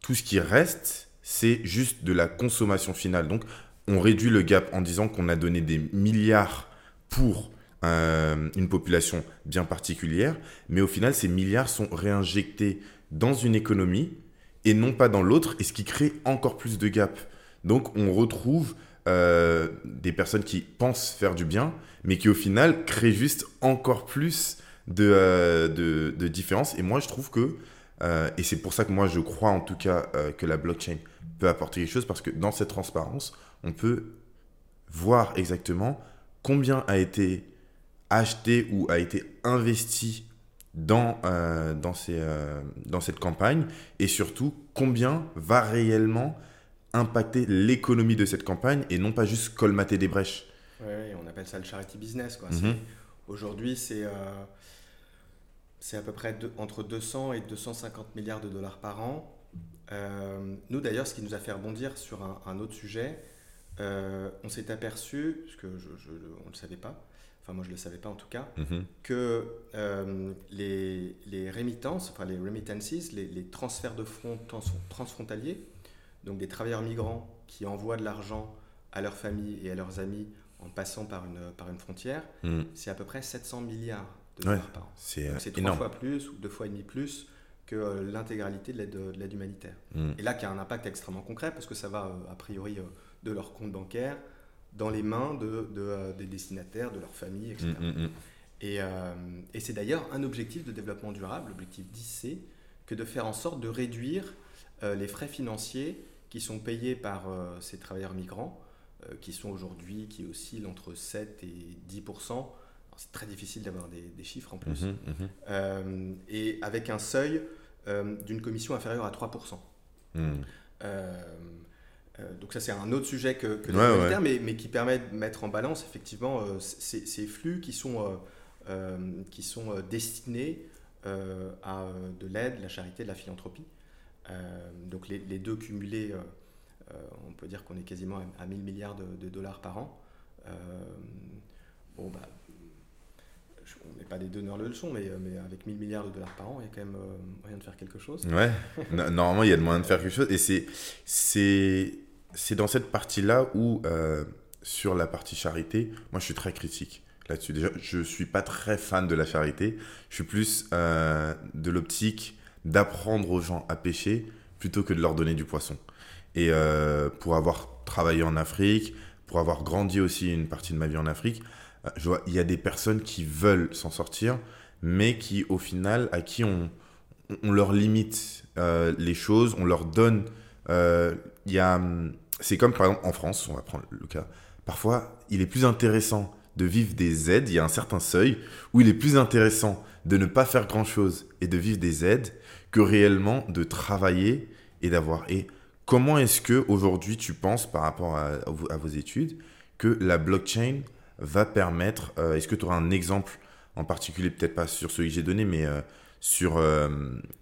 tout ce qui reste, c'est juste de la consommation finale. Donc, on réduit le gap en disant qu'on a donné des milliards pour euh, une population bien particulière, mais au final, ces milliards sont réinjectés dans une économie et non pas dans l'autre, et ce qui crée encore plus de gap. Donc, on retrouve euh, des personnes qui pensent faire du bien, mais qui au final créent juste encore plus euh, de, de. Et moi, je trouve que, euh, et c'est pour ça que moi, je crois en tout cas que la blockchain peut apporter quelque chose, parce que dans cette transparence, on peut voir exactement combien a été acheté ou a été investi dans, dans, ces, dans cette campagne, et surtout combien va réellement impacter l'économie de cette campagne, et non pas juste colmater des brèches. Oui, on appelle ça le charity business. Quoi. Mhm. Aujourd'hui, c'est c'est à peu près entre 200 et 250 milliards de dollars par an. Euh, nous, d'ailleurs, ce qui nous a fait rebondir sur un, autre sujet, euh, on s'est aperçu, parce que je, on ne le savait pas, enfin moi je ne le savais pas en tout cas, mhm. que euh, les, les, remittances, enfin les remittances, les, les transferts de fonds transfrontaliers, donc des travailleurs migrants qui envoient de l'argent à leurs familles et à leurs amis en passant par une, par une frontière, mhm. c'est à peu près 700 milliards c'est euh, trois fois plus ou deux fois et demi plus que euh, l'intégralité de l'aide humanitaire. Mm. Et là, qui a un impact extrêmement concret parce que ça va a priori de leur compte bancaire dans les mains de, des destinataires, de leur famille, etc. Mm, mm, et, et c'est d'ailleurs un objectif de développement durable, l'objectif 10C, que de faire en sorte de réduire les frais financiers qui sont payés par ces travailleurs migrants, qui sont aujourd'hui, qui oscillent entre 7 et 10 c'est très difficile d'avoir des, chiffres en plus. Mhm, mhm. Euh, et avec un seuil euh, d'une commission inférieure à 3%. Mhm. Euh, donc ça c'est un autre sujet que, que ouais, mais, mais, qui permet de mettre en balance effectivement ces, flux qui sont, qui sont destinés à de l'aide, la charité, de la philanthropie. donc les, les, deux cumulés, on peut dire qu'on est quasiment à, 1000 milliards de, de dollars par an. bon, bah, on n'est pas des donneurs de leçons, mais, euh, mais avec 1000 milliards de dollars par an, il y a quand même euh, moyen de faire quelque chose. Ouais, <laughs> normalement, il y a de moyen de faire quelque chose. Et c'est, c'est, dans cette partie-là où, euh, sur la partie charité, moi, je suis très critique là-dessus. Déjà, je ne suis pas très fan de la charité. Je suis plus de l'optique d'apprendre aux gens à pêcher plutôt que de leur donner du poisson. Et pour avoir travaillé en Afrique, pour avoir grandi aussi une partie de ma vie en Afrique, je vois, il y a des personnes qui veulent s'en sortir, mais qui, au final, à qui on, on leur limite euh, les choses, on leur donne. Euh, il y a, c'est comme par exemple en France, on va prendre le cas. Parfois, il est plus intéressant de vivre des aides. Il y a un certain seuil où il est plus intéressant de ne pas faire grand chose et de vivre des aides que réellement de travailler et d'avoir. Et comment est-ce que aujourd'hui tu penses par rapport à, à vos études que la blockchain va permettre, euh, est-ce que tu auras un exemple en particulier, peut-être pas sur celui que j'ai donné, mais euh, sur euh,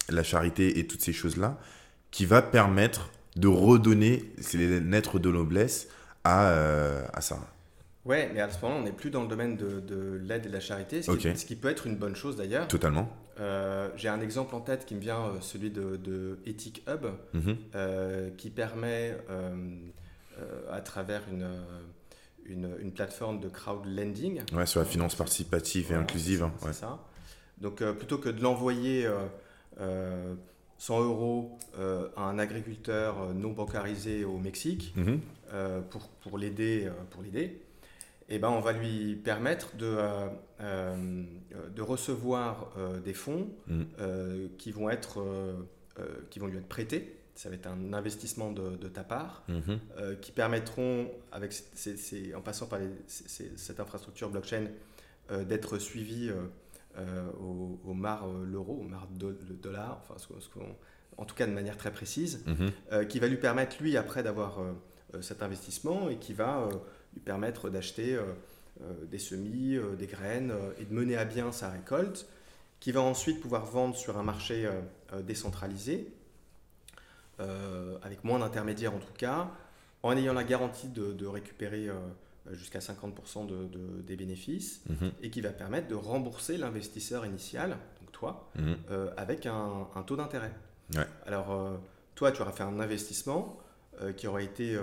la charité et toutes ces choses-là, qui va permettre de redonner les lettres de noblesse à, à ça Ouais, mais à ce moment-là, on n'est plus dans le domaine de, l'aide et de la charité, ce, qui, peut être une bonne chose d'ailleurs. Totalement. J'ai un exemple en tête qui me vient, celui de, Ethic Hub, mhm. qui permet, à travers une, une, plateforme de crowd lending. Ouais, sur la finance participative et inclusive. Hein, c'est ça. Donc euh, plutôt que de l'envoyer 100 euh, euh, euros à un agriculteur non bancarisé au Mexique mhm. pour, pour l'aider, pour l'aider, eh ben, on va lui permettre de, de recevoir des fonds mm. qui, vont être, qui vont lui être prêtés ça va être un investissement de, ta part, mhm. euh, qui permettront, avec en passant par cette infrastructure blockchain, euh, d'être suivi euh, au, mar l'euro, au mar le dollar, enfin, en tout cas de manière très précise, mhm. qui va lui permettre, lui, après d'avoir cet investissement et qui va lui permettre d'acheter des semis, des graines et de mener à bien sa récolte, qui va ensuite pouvoir vendre sur un marché décentralisé euh, avec moins d'intermédiaires en tout cas, en ayant la garantie de, récupérer euh, jusqu'à 50% de, des bénéfices mhm. et qui va permettre de rembourser l'investisseur initial, donc toi, mhm. euh, avec un, taux d'intérêt. Alors, toi, tu auras fait un investissement qui aura été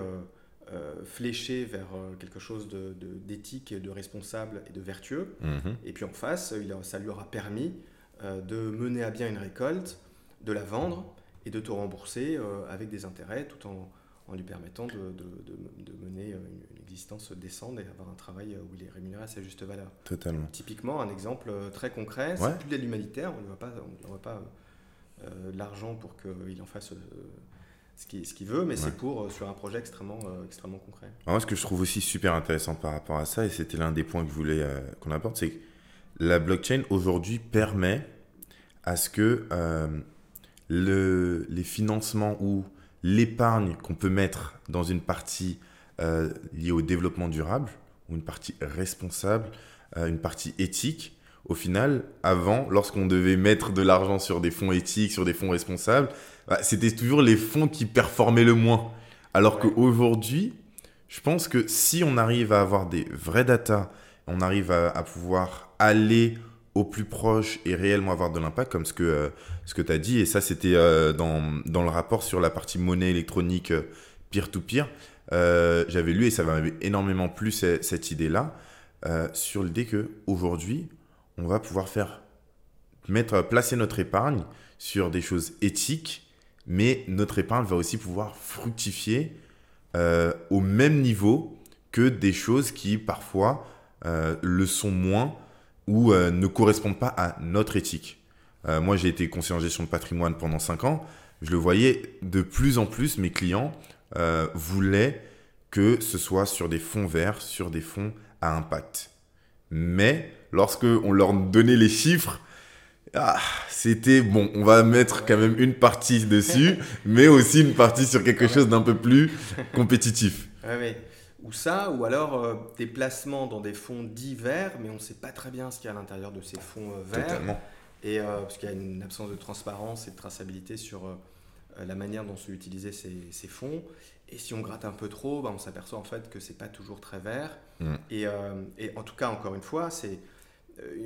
fléché vers quelque chose d'éthique, de, de, responsable et de vertueux. Mhm. Et puis en face, ça lui aura permis de mener à bien une récolte, de la vendre et de te rembourser euh, avec des intérêts tout en, en lui permettant de, de, mener une, existence décente et avoir un travail où il est rémunéré à sa juste valeur. Totalement. Typiquement, un exemple euh, très concret, c'est plus de l'humanitaire, on ne voit pas, on pas euh, l'argent pour qu'il en fasse ce qu'il ce veut, mais c'est pour sur un projet extrêmement, extrêmement concret. moi, ce que je trouve aussi super intéressant par rapport à ça, et c'était l'un des points que je voulais qu'on apporte, c'est que la blockchain aujourd'hui permet à ce que le, les financements ou l'épargne qu'on peut mettre dans une partie euh, liée au développement durable, ou une partie responsable, euh, une partie éthique, au final, avant, lorsqu'on devait mettre de l'argent sur des fonds éthiques, sur des fonds responsables, bah, c'était toujours les fonds qui performaient le moins. Alors qu'aujourd'hui, je pense que si on arrive à avoir des vrais data, on arrive à, à pouvoir aller au plus proche et réellement avoir de l'impact, comme ce que, euh, que tu as dit. Et ça, c'était euh, dans, dans, le rapport sur la partie monnaie électronique euh, peer-to-peer. J'avais lu et ça m'avait énormément plu cette, idée-là sur l'idée qu'aujourd'hui, on va pouvoir faire mettre, placer notre épargne sur des choses éthiques, mais notre épargne va aussi pouvoir fructifier au même niveau que des choses qui parfois le sont moins ou euh, ne correspondent pas à notre éthique. Euh, moi, j'ai été conseiller en gestion de patrimoine pendant 5 ans. Je le voyais de plus en plus, mes clients euh, voulaient que ce soit sur des fonds verts, sur des fonds à impact. Mais lorsque on leur donnait les chiffres, ah, c'était bon, on va mettre quand même une partie dessus, <laughs> mais aussi une partie sur quelque chose d'un peu plus compétitif. Ouais, ou ça, ou alors euh, des placements dans des fonds dits verts, mais on ne sait pas très bien ce qu'il y a à l'intérieur de ces fonds euh, verts. Totalement. Et euh, parce qu'il y a une absence de transparence et de traçabilité sur la manière dont sont utilisés ces, ces, fonds. Et si on gratte un peu trop, bah, on s'aperçoit en fait que c'est pas toujours très vert. Mm. Et, et, en tout cas, encore une fois, c'est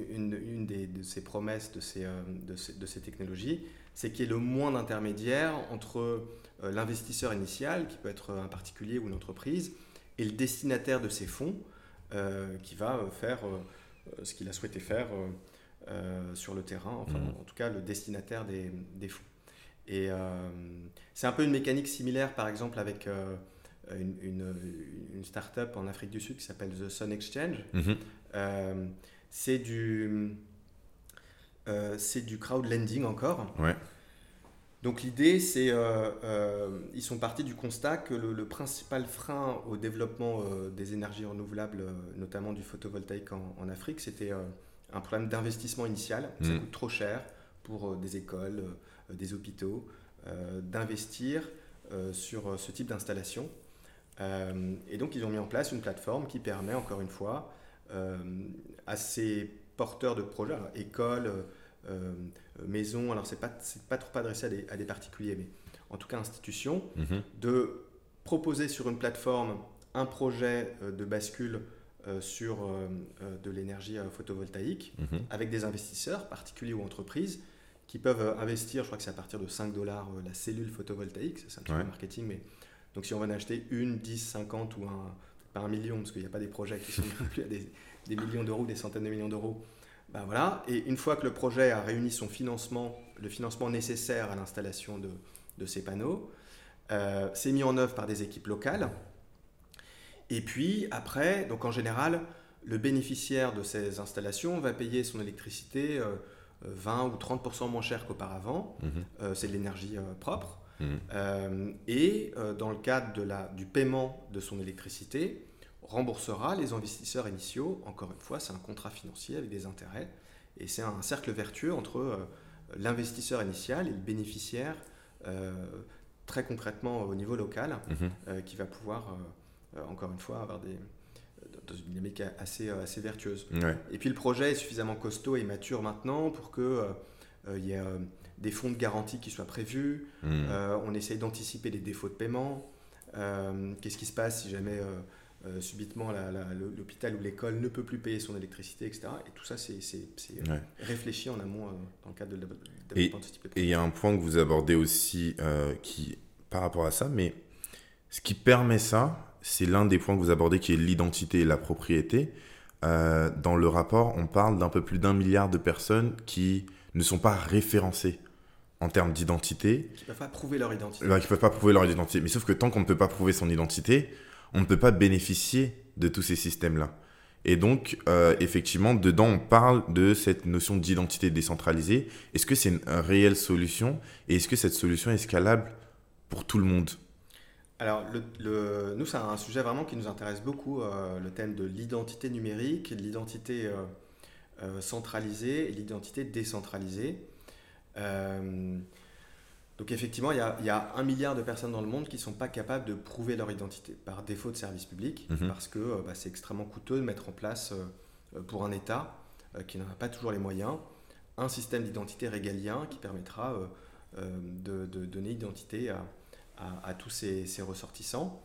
une, une des, de ces promesses de ces, de ces, de ces technologies, c'est qu'il y ait le moins d'intermédiaires entre l'investisseur initial, qui peut être un particulier ou une entreprise, et le destinataire de ces fonds euh, qui va euh, faire euh, ce qu'il a souhaité faire sur le terrain, enfin mmh. en tout cas le destinataire des, des fonds. Et c'est un peu une mécanique similaire par exemple avec une, une, une start-up en Afrique du Sud qui s'appelle The Sun Exchange. Mmh. c'est du, c'est du crowdlending encore. Ouais. Donc l'idée, c'est, euh, euh, ils sont partis du constat que le, principal frein au développement euh, des énergies renouvelables, notamment du photovoltaïque en, Afrique, c'était un problème d'investissement initial. Ça mmh. coûte trop cher pour des écoles, des hôpitaux, d'investir sur ce type d'installation. et donc ils ont mis en place une plateforme qui permet, encore une fois, à ces porteurs de projets, écoles, euh, maison, alors c'est pas, pas trop adressé à des, à des, particuliers, mais en tout cas institutions, mhm. de proposer sur une plateforme un projet euh, de bascule euh, sur de l'énergie photovoltaïque mhm. avec des investisseurs, particuliers ou entreprises, qui peuvent investir, je crois que c'est à partir de 5 dollars la cellule photovoltaïque, c'est un truc de marketing, mais donc si on va en acheter une, 10, 50 ou un, pas un million, parce qu'il n'y a pas des projets qui sont <laughs> plus à des, des millions d'euros, des centaines de millions d'euros, ben voilà. Et une fois que le projet a réuni son financement, le financement nécessaire à l'installation de, ces panneaux, euh, c'est mis en œuvre par des équipes locales. Et puis après, donc en général, le bénéficiaire de ces installations va payer son électricité 20 ou 30% moins cher qu'auparavant. Mhm. c'est de l'énergie propre. Mhm. et dans le cadre de la, du paiement de son électricité, remboursera les investisseurs initiaux. Encore une fois, c'est un contrat financier avec des intérêts. Et c'est un cercle vertueux entre l'investisseur initial et le bénéficiaire euh, très concrètement au niveau local, mhm. euh, qui va pouvoir, euh, encore une fois, avoir des, dans une dynamique assez, assez vertueuse. Et puis le projet est suffisamment costaud et mature maintenant pour qu'il il y ait des fonds de garantie qui soient prévus, mhm. on essaye d'anticiper les défauts de paiement, qu'est-ce qui se passe si jamais euh, subitement l'hôpital ou l'école ne peut plus payer son électricité, etc. Et tout ça, c'est euh, réfléchi en amont euh, dans le cadre de, de ce type de Et il y a un point que vous abordez aussi qui, par rapport à ça, mais ce qui permet ça, c'est l'un des points que vous abordez qui est l'identité et la propriété. dans le rapport, on parle d'un peu plus d'un milliard de personnes qui ne sont pas référencées en termes d'identité. Qui ne peuvent pas prouver leur identité. qui ne peuvent pas prouver leur identité. Mais sauf que tant qu'on ne peut pas prouver son identité, on ne peut pas bénéficier de tous ces systèmes-là. Et donc, euh, effectivement, dedans, on parle de cette notion d'identité décentralisée. Est-ce que c'est une, réelle solution? Et est-ce que cette solution est scalable pour tout le monde? Alors, nous, c'est un sujet vraiment qui nous intéresse beaucoup, euh, le thème de l'identité numérique, de l'identité euh, centralisée et l'identité décentralisée. Donc effectivement, il y, a, un milliard de personnes dans le monde qui ne sont pas capables de prouver leur identité par défaut de service public, mhm. parce que euh, bah, c'est extrêmement coûteux de mettre en place euh, euh, pour un État qui n'en a pas toujours les moyens, un système d'identité régalien qui permettra de, donner identité à, tous ces, ces ressortissants.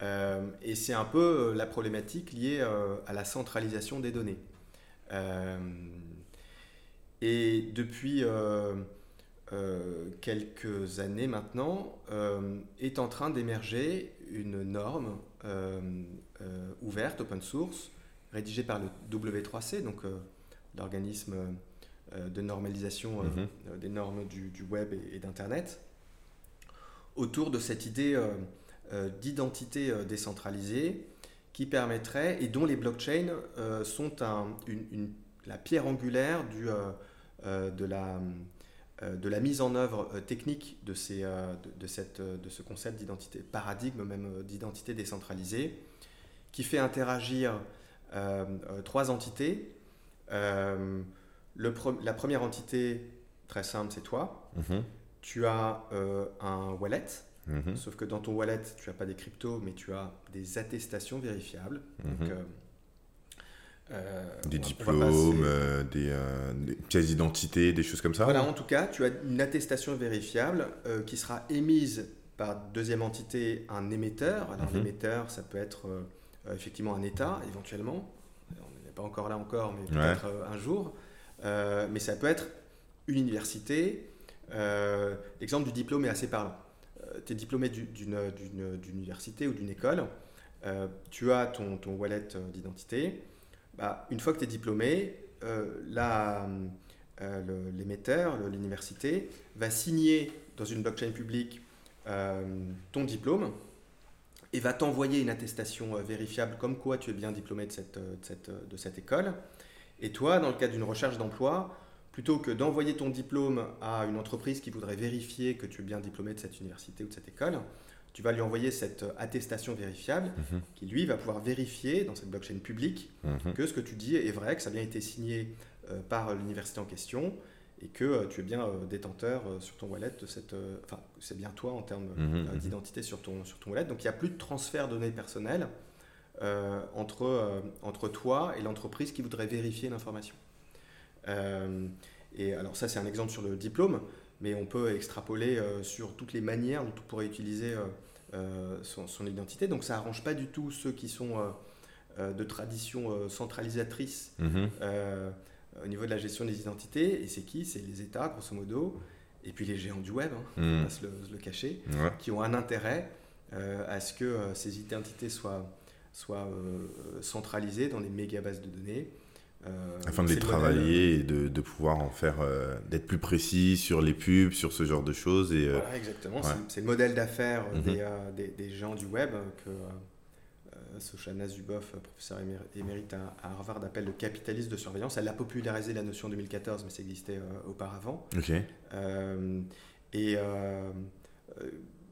et c'est un peu la problématique liée à la centralisation des données. et depuis euh, quelques années maintenant, euh, est en train d'émerger une norme euh, ouverte, open source, rédigée par le W3C, donc l'organisme de normalisation mhm. des normes du, web et, d'Internet, autour de cette idée d'identité décentralisée qui permettrait, et dont les blockchains sont la pierre angulaire du, de la de la mise en œuvre euh, technique de, ces, euh, de, cette, de ce concept d'identité, paradigme même d'identité décentralisée, qui fait interagir trois entités. Le la première entité, très simple, c'est toi. Mhm. Tu as un wallet, mhm. sauf que dans ton wallet, tu n'as pas des cryptos, mais tu as des attestations vérifiables. Mhm. Euh, des diplômes, euh, euh, des, pièces d'identité, des choses comme ça Voilà, en tout cas, tu as une attestation vérifiable qui sera émise par deuxième entité, un émetteur. Alors, mhm. l'émetteur, ça peut être effectivement un État, éventuellement. On n'est pas encore là encore, mais peut-être un jour. mais ça peut être une université. L'exemple du diplôme est assez parlant. tu es diplômé d'une université ou d'une école. tu as ton, ton wallet d'identité bah, une fois que tu es diplômé, euh, euh l'émetteur, l'université, va signer dans une blockchain publique euh, ton diplôme et va t'envoyer une attestation vérifiable comme quoi tu es bien diplômé de cette, de cette, école. Et toi, dans le cadre d'une recherche d'emploi, plutôt que d'envoyer ton diplôme à une entreprise qui voudrait vérifier que tu es bien diplômé de cette université ou de cette école, tu vas lui envoyer cette attestation vérifiable mhm. qui, lui, va pouvoir vérifier dans cette blockchain publique mhm. que ce que tu dis est vrai, que ça a bien été signé euh, par l'université en question et que euh, tu es bien euh, détenteur sur ton wallet de cette. Enfin, c'est bien toi en termes mhm, d'identité sur ton, sur ton wallet. Donc, il n'y a plus de transfert de données personnelles entre, entre toi et l'entreprise qui voudrait vérifier l'information. et alors, ça, c'est un exemple sur le diplôme mais on peut extrapoler sur toutes les manières dont on pourrait utiliser euh, son, identité. Donc ça n'arrange pas du tout ceux qui sont euh, euh, de tradition centralisatrice mhm. au niveau de la gestion des identités. Et c'est qui? C'est les États, grosso modo, et puis les géants du web, hein, on mhm. va se le, cacher, qui ont un intérêt à ce que ces identités soient, soient centralisées dans des méga bases de données. Euh, Afin de les travailler et de, de, pouvoir en faire, euh, d'être plus précis sur les pubs, sur ce genre de choses. Et, euh, exactement. C'est le modèle d'affaires mhm. des, des, des, gens du web que Sochana Zuboff, professeur émérite à, Harvard, appelle le capitalisme de surveillance. Elle a popularisé la notion en 2014, mais ça existait auparavant. et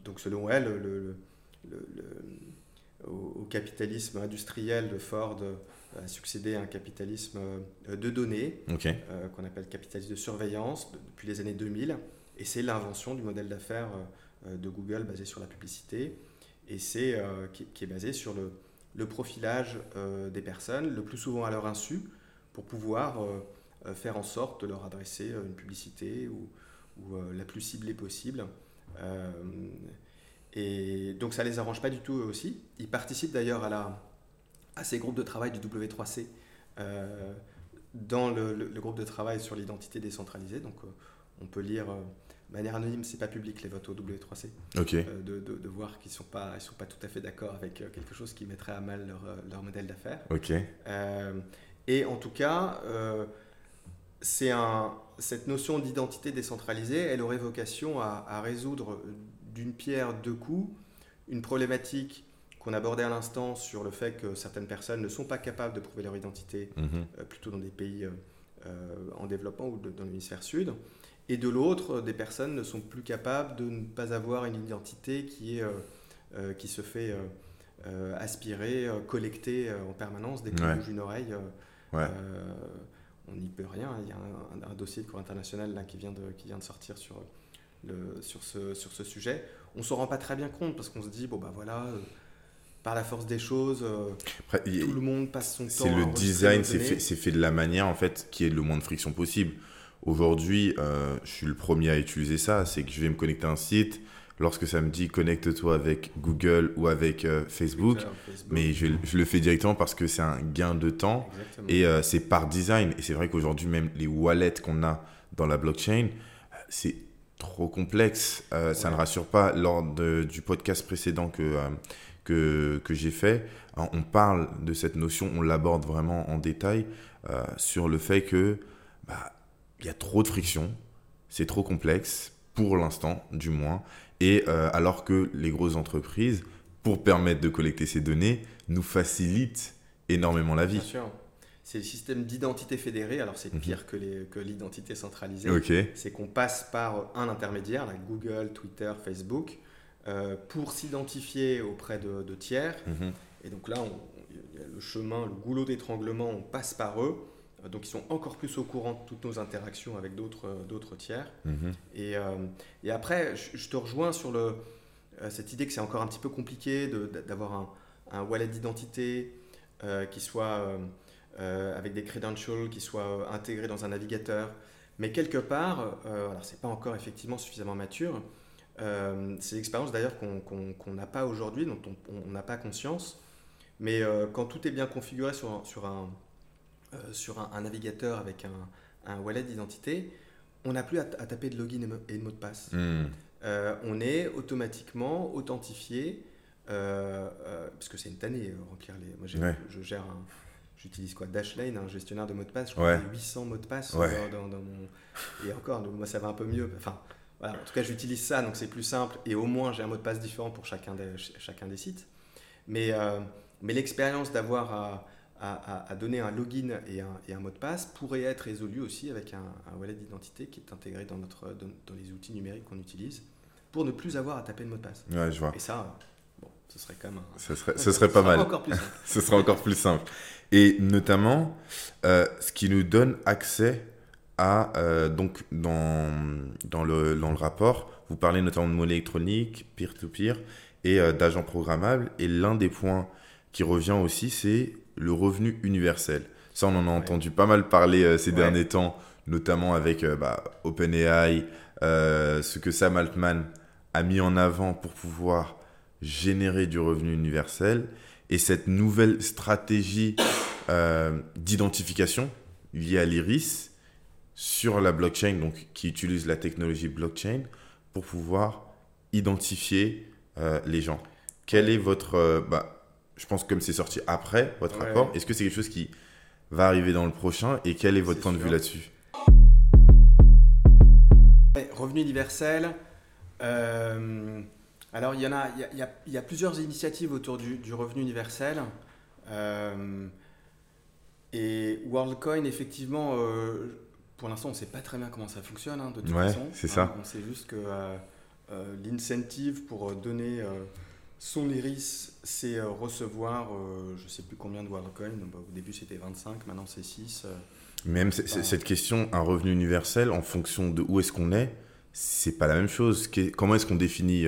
donc selon elle, le, au, capitalisme industriel de Ford a succédé un capitalisme de données, qu'on appelle capitalisme de surveillance, depuis les années 2000. Et c'est l'invention du modèle d'affaires de Google basé sur la publicité et c'est euh, qui, est basé sur le, le profilage euh, des personnes, le plus souvent à leur insu, pour pouvoir euh, faire en sorte de leur adresser une publicité ou, ou la plus ciblée possible. et donc ça les arrange pas du tout eux aussi. Ils participent d'ailleurs à, la, à ces groupes de travail du W3C dans le, le, groupe de travail sur l'identité décentralisée. Donc on peut lire manière anonyme, c'est pas public les votes au W3C. Ok. Euh, de, de, voir qu'ils sont pas, ils sont pas tout à fait d'accord avec euh, quelque chose qui mettrait à mal leur, euh, leur modèle d'affaires. Et en tout cas, c'est un, cette notion d'identité décentralisée, elle aurait vocation à, à résoudre d'une pierre deux coups une problématique qu'on abordait à l'instant sur le fait que certaines personnes ne sont pas capables de prouver leur identité, mhm. plutôt dans des pays en développement ou dans l'hémisphère sud et de l'autre, des personnes ne sont plus capables de ne pas avoir une identité qui, est, euh, euh, qui se fait euh, aspirer, collecter en permanence dès qu'on bouge une oreille. on n'y peut rien. Il y a un, dossier de cours international là, qui, vient de, qui vient de sortir sur, le, sur, ce, sur ce sujet. On ne s'en rend pas très bien compte parce qu'on se dit, bon bah voilà, par la force des choses, tout le monde passe son temps. C'est le design, c'est fait, fait, de la manière en fait qui est le moins de friction possible. Aujourd'hui, euh, je suis le premier à utiliser ça, c'est que je vais me connecter à un site. Lorsque ça me dit connecte-toi avec Google ou avec euh, Facebook, mais je, le fais directement parce que c'est un gain de temps et euh, c'est par design. Et c'est vrai qu'aujourd'hui, même les wallets qu'on a dans la blockchain, c'est trop complexe. Ça ne rassure pas. Lors du podcast précédent que, que, que j'ai fait, on parle de cette notion, on l'aborde vraiment en détail sur le fait que bah, il y a trop de friction, c'est trop complexe, pour l'instant du moins, et euh, alors que les grosses entreprises, pour permettre de collecter ces données, nous facilitent énormément la vie. Bien sûr. C'est le système d'identité fédérée, alors c'est mhm. pire que l'identité centralisée. C'est qu'on passe par un intermédiaire, like Google, Twitter, Facebook, euh, pour s'identifier auprès de, tiers. Mhm. Et donc là, le chemin, le goulot d'étranglement, on passe par eux euh, donc ils sont encore plus au courant de toutes nos interactions avec d'autres euh, tiers. Mhm. Et, euh, et, après, je, te rejoins sur le, cette idée que c'est encore un petit peu compliqué d'avoir un, un, wallet d'identité qui soit avec des credentials, qui soit intégré dans un navigateur. Mais quelque part, alors c'est pas encore effectivement suffisamment mature, c'est l'expérience d'ailleurs qu'on n'a pas aujourd'hui, dont on n'a pas conscience. Mais quand tout est bien configuré sur, sur un euh, sur un, navigateur avec un, wallet d'identité, on n'a plus à, taper de login et, de mot de passe. Hmm. Euh, on est automatiquement authentifié, euh, parce que c'est une tannée remplir les. Moi, je gère un. J'utilise quoi Dashlane, un gestionnaire de mots de passe. Je crois 800 mots de passe dans, mon. Et encore, moi, ça va un peu mieux. Enfin, voilà, en tout cas, j'utilise ça, donc c'est plus simple. Et au moins, j'ai un mot de passe différent pour chacun des, chacun des sites. Mais, mais l'expérience d'avoir à à, donner un login et un, et un, mot de passe pourrait être résolu aussi avec un, wallet d'identité qui est intégré dans, notre, dans, les outils numériques qu'on utilise pour ne plus avoir à taper de mot de passe. Ouais, je vois. Et ça, bon, ce serait quand même Ce serait, ce serait pas mal. Encore plus <laughs> ce serait encore plus simple. Et notamment, euh, ce qui nous donne accès à, euh, donc dans, dans, le, dans le rapport, vous parlez notamment de monnaie électronique, peer-to-peer et euh, d'agents programmables. Et l'un des points qui revient aussi, c'est le revenu universel. Ça, on en a entendu pas mal parler euh, ces derniers temps, notamment avec bah, OpenAI, ce que Sam Altman a mis en avant pour pouvoir générer du revenu universel et cette nouvelle stratégie d'identification liée à l'iris sur la blockchain, donc qui utilise la technologie blockchain pour pouvoir identifier les gens. Quel est votre bah, je pense que comme c'est sorti après votre rapport, est-ce que c'est quelque chose qui va arriver dans le prochain et quel est votre point de vue là-dessus? Revenu universel. Euh, Alors, il y, en a, il, y a, il y a plusieurs initiatives autour du, du revenu universel. et WorldCoin, effectivement, pour l'instant, on ne sait pas très bien comment ça fonctionne, hein, de toute ouais, façon. c'est ça. Hein, on sait juste que l'incentive pour donner son iris, c'est euh, recevoir, euh, je ne sais plus combien de WorldCoin. Bah, au début, c'était 25, maintenant c'est 6. Euh. Même cette question, un revenu universel, en fonction de où est-ce qu'on est, c'est pas la même chose. Comment est-ce qu'on définit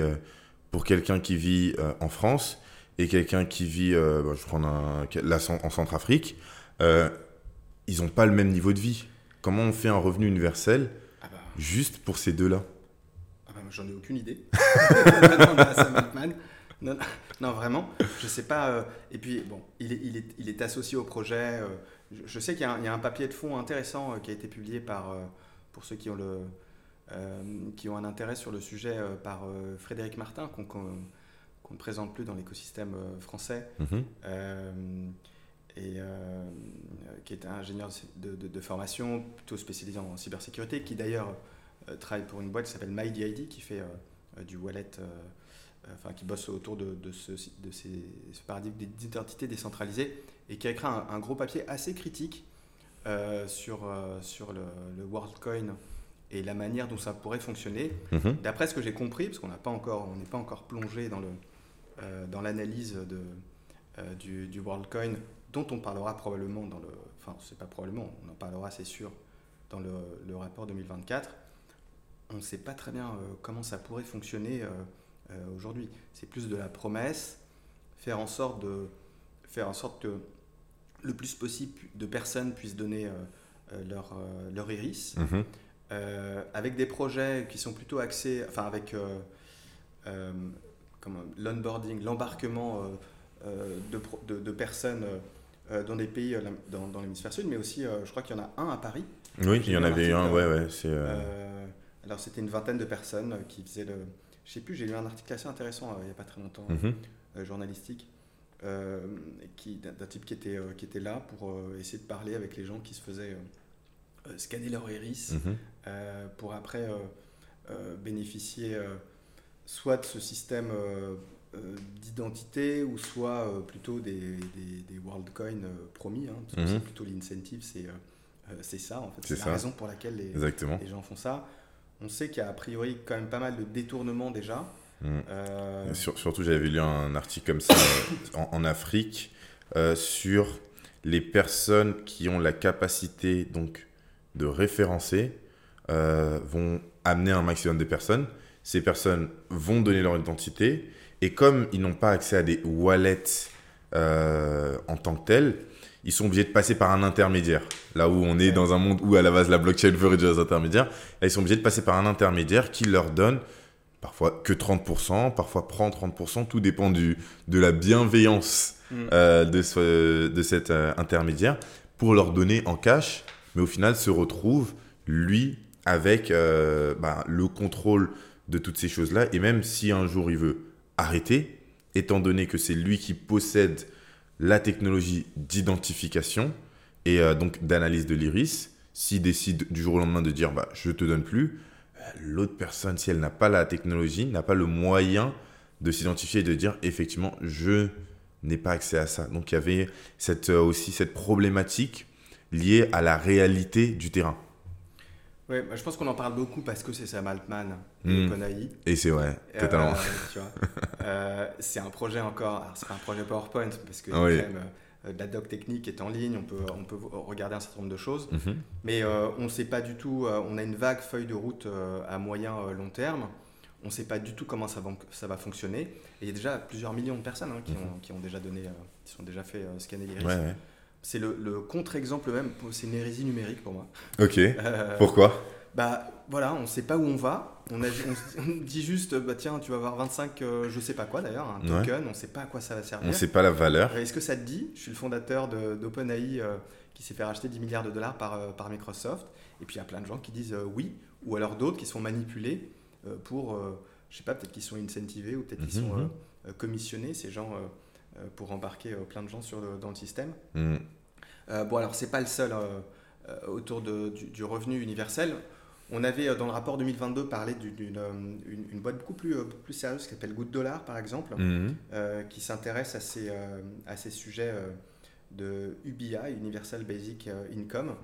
pour quelqu'un qui vit en France et quelqu'un qui vit, bah, je prends un, là, en Centrafrique, ils n'ont pas le même niveau de vie. Comment on fait un revenu universel ah bah. juste pour ces deux-là ah bah, J'en ai aucune idée. <laughs> non, non, vraiment, je sais pas. Euh, et puis, bon, il est, il est, il est associé au projet. Euh, je, sais qu'il y, y, a un papier de fond intéressant euh, qui a été publié par, pour ceux qui ont, le, qui ont un intérêt sur le sujet, par Frédéric Martin, qu'on ne présente plus dans l'écosystème français. Mhm. Et qui est un ingénieur de, de, formation plutôt spécialisé en cybersécurité, qui d'ailleurs travaille pour une boîte qui s'appelle MyDID, qui fait du wallet enfin, qui bosse autour de, de, ce, de ces, ce paradigme d'identité décentralisée et qui a écrit un, gros papier assez critique euh, sur, euh, sur le, le, WorldCoin et la manière dont ça pourrait fonctionner. Mhm. D'après ce que j'ai compris, parce qu'on n'est pas, encore, pas encore plongé dans, le, euh, dans l'analyse de, du, du, WorldCoin, dont on parlera probablement dans le... Enfin, c'est pas probablement, on en parlera, c'est sûr, dans le, le rapport 2024. On ne sait pas très bien comment ça pourrait fonctionner euh, aujourd'hui. C'est plus de la promesse, faire en sorte de faire en sorte que le plus possible de personnes puissent donner euh, euh, leur, leur iris, mhm. avec des projets qui sont plutôt axés, enfin avec l'onboarding, l'embarquement de, de, de, personnes dans des pays dans, dans l'hémisphère sud, mais aussi, je crois qu'il y en a un à Paris. Oui, il y en avait un, ouais, ouais. alors c'était une vingtaine de personnes qui faisaient le, je sais plus, j'ai lu un article assez intéressant euh, il n'y a pas très longtemps, mhm. euh, journalistique, euh, qui, d'un type qui était, qui était là pour essayer de parler avec les gens qui se faisaient scanner leur iris mhm. pour après bénéficier soit de ce système d'identité ou soit plutôt des, des, des WorldCoin promis. Hein, parce que c'est mhm. plutôt l'incentive, c'est ça en fait. C'est la raison pour laquelle les, les, gens font ça. On sait qu'il y a a priori quand même pas mal de détournements déjà. Euh, surtout, j'avais lu un article comme ça euh, en, Afrique euh, sur les personnes qui ont la capacité donc de référencer vont amener un maximum de personnes. Ces personnes vont donner leur identité et comme ils n'ont pas accès à des wallets en tant que tels, ils sont obligés de passer par un intermédiaire. Là où on est dans un monde où à la base la blockchain veut réduire les intermédiaires, ils sont obligés de passer par un intermédiaire qui leur donne parfois que 30%, parfois prend 30%, tout dépend du, de la bienveillance mm. euh, de, ce, de cet euh, intermédiaire, pour leur donner en cash, mais au final se retrouve, lui, avec euh, bah, le contrôle de toutes ces choses-là, et même si un jour il veut arrêter, étant donné que c'est lui qui possède la technologie d'identification et euh, donc d'analyse de l'iris. S'il décide du jour au lendemain de dire bah, je te donne plus, euh, l'autre personne, si elle n'a pas la technologie, n'a pas le moyen de s'identifier et de dire effectivement je n'ai pas accès à ça. Donc il y avait cette, euh, aussi cette problématique liée à la réalité du terrain. Oui, bah, je pense qu'on en parle beaucoup parce que c'est Sam Altman mmh. Et c'est vrai, euh, totalement. <laughs> Euh, c'est un projet encore, alors c'est pas un projet PowerPoint parce que euh, la doc technique est en ligne, on peut, on peut regarder un certain nombre de choses, mhm. mais on ne sait pas du tout, on a une vague feuille de route à moyen long terme, on ne sait pas du tout comment ça va, ça va fonctionner, et il y a déjà plusieurs millions de personnes hein, qui, mhm. ont, qui, ont, déjà donné, qui sont déjà fait scanner les risques. C'est le, contre-exemple même, c'est une hérésie numérique pour moi. Ok. Euh, Pourquoi? Bah voilà, on ne sait pas où on va. On, a, <laughs> on, dit juste, bah tiens, tu vas avoir 25, euh, je sais pas quoi d'ailleurs, un token, on ne sait pas à quoi ça va servir. On ne sait pas la valeur. Est-ce que ça te dit? Je suis le fondateur d'OpenAI euh, qui s'est fait racheter 10 milliards de dollars par, par Microsoft. Et puis il y a plein de gens qui disent oui, ou alors d'autres qui sont manipulés pour, je sais pas, peut-être qu'ils sont incentivés ou peut-être qu'ils mhm, sont mhm. commissionnés, ces gens, pour embarquer plein de gens sur dans le système. Mhm. Euh, bon, alors, c'est pas le seul euh, euh, autour de, du, revenu universel. On avait dans le rapport 2022 parlé d'une une, boîte beaucoup plus, plus sérieuse qui s'appelle Good Dollar par exemple, mhm. qui s'intéresse à ces, à ces sujets de UBI, Universal Basic Income.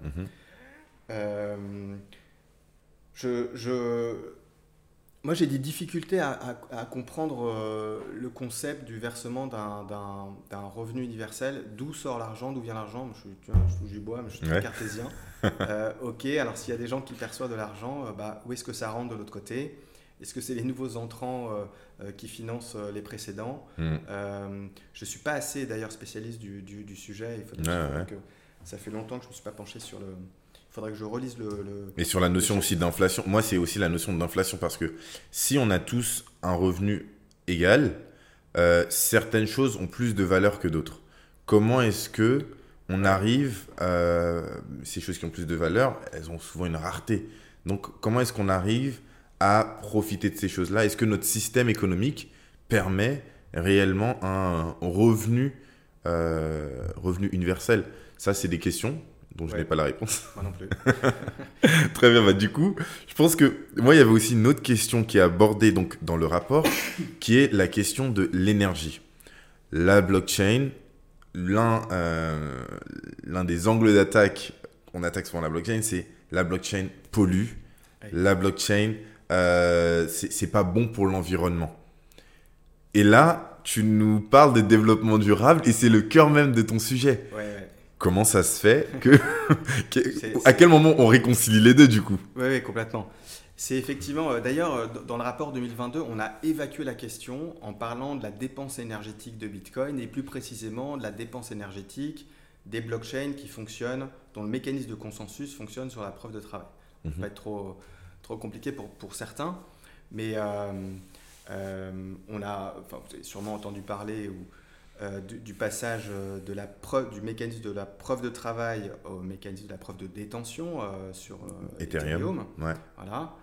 Mhm. je, je moi, j'ai des difficultés à, comprendre euh, le concept du versement d'un revenu universel. D'où sort l'argent, d'où vient l'argent? Je, je touche du bois, mais je suis très cartésien. Euh, ok, alors s'il y a des gens qui perçoivent de l'argent, euh, bah, où est-ce que ça rentre de l'autre côté? Est-ce que c'est les nouveaux entrants qui financent les précédents? Hmm. Je ne suis pas assez d'ailleurs spécialiste du, du, sujet. Il faut que ça fait longtemps que je ne me suis pas penché sur le, faudrait que je relise le. Et sur la notion aussi d'inflation, moi c'est aussi la notion d'inflation parce que si on a tous un revenu égal, euh, certaines choses ont plus de valeur que d'autres. Comment est-ce que on arrive, euh, ces choses qui ont plus de valeur, elles ont souvent une rareté. Donc comment est-ce qu'on arrive à profiter de ces choses-là? Est-ce que notre système économique permet réellement un revenu, euh, revenu universel? Ça, c'est des questions dont je n'ai pas la réponse. Moi non plus. <laughs> Très bien, bah, du coup, je pense que moi, il y avait aussi une autre question qui est abordée donc, dans le rapport, qui est la question de l'énergie. La blockchain, l'un euh, des angles d'attaque, on attaque souvent la blockchain, c'est la blockchain pollue, la blockchain, euh, c'est pas bon pour l'environnement. Et là, tu nous parles de développement durable et c'est le cœur même de ton sujet. Ouais, Comment ça se fait que... <laughs> à quel moment on réconcilie les deux du coup? Oui, complètement. C'est effectivement, euh, d'ailleurs, euh, dans le rapport 2022, on a évacué la question en parlant de la dépense énergétique de Bitcoin et plus précisément de la dépense énergétique des blockchains qui fonctionnent, dont le mécanisme de consensus fonctionne sur la preuve de travail. Ça mhm. va être trop, trop compliqué pour, pour certains, mais euh, on a, enfin, vous avez sûrement entendu parler ou euh, du, passage euh, de la preuve, du mécanisme de la preuve de travail au mécanisme de la preuve de détention euh, sur Ethereum. Voilà.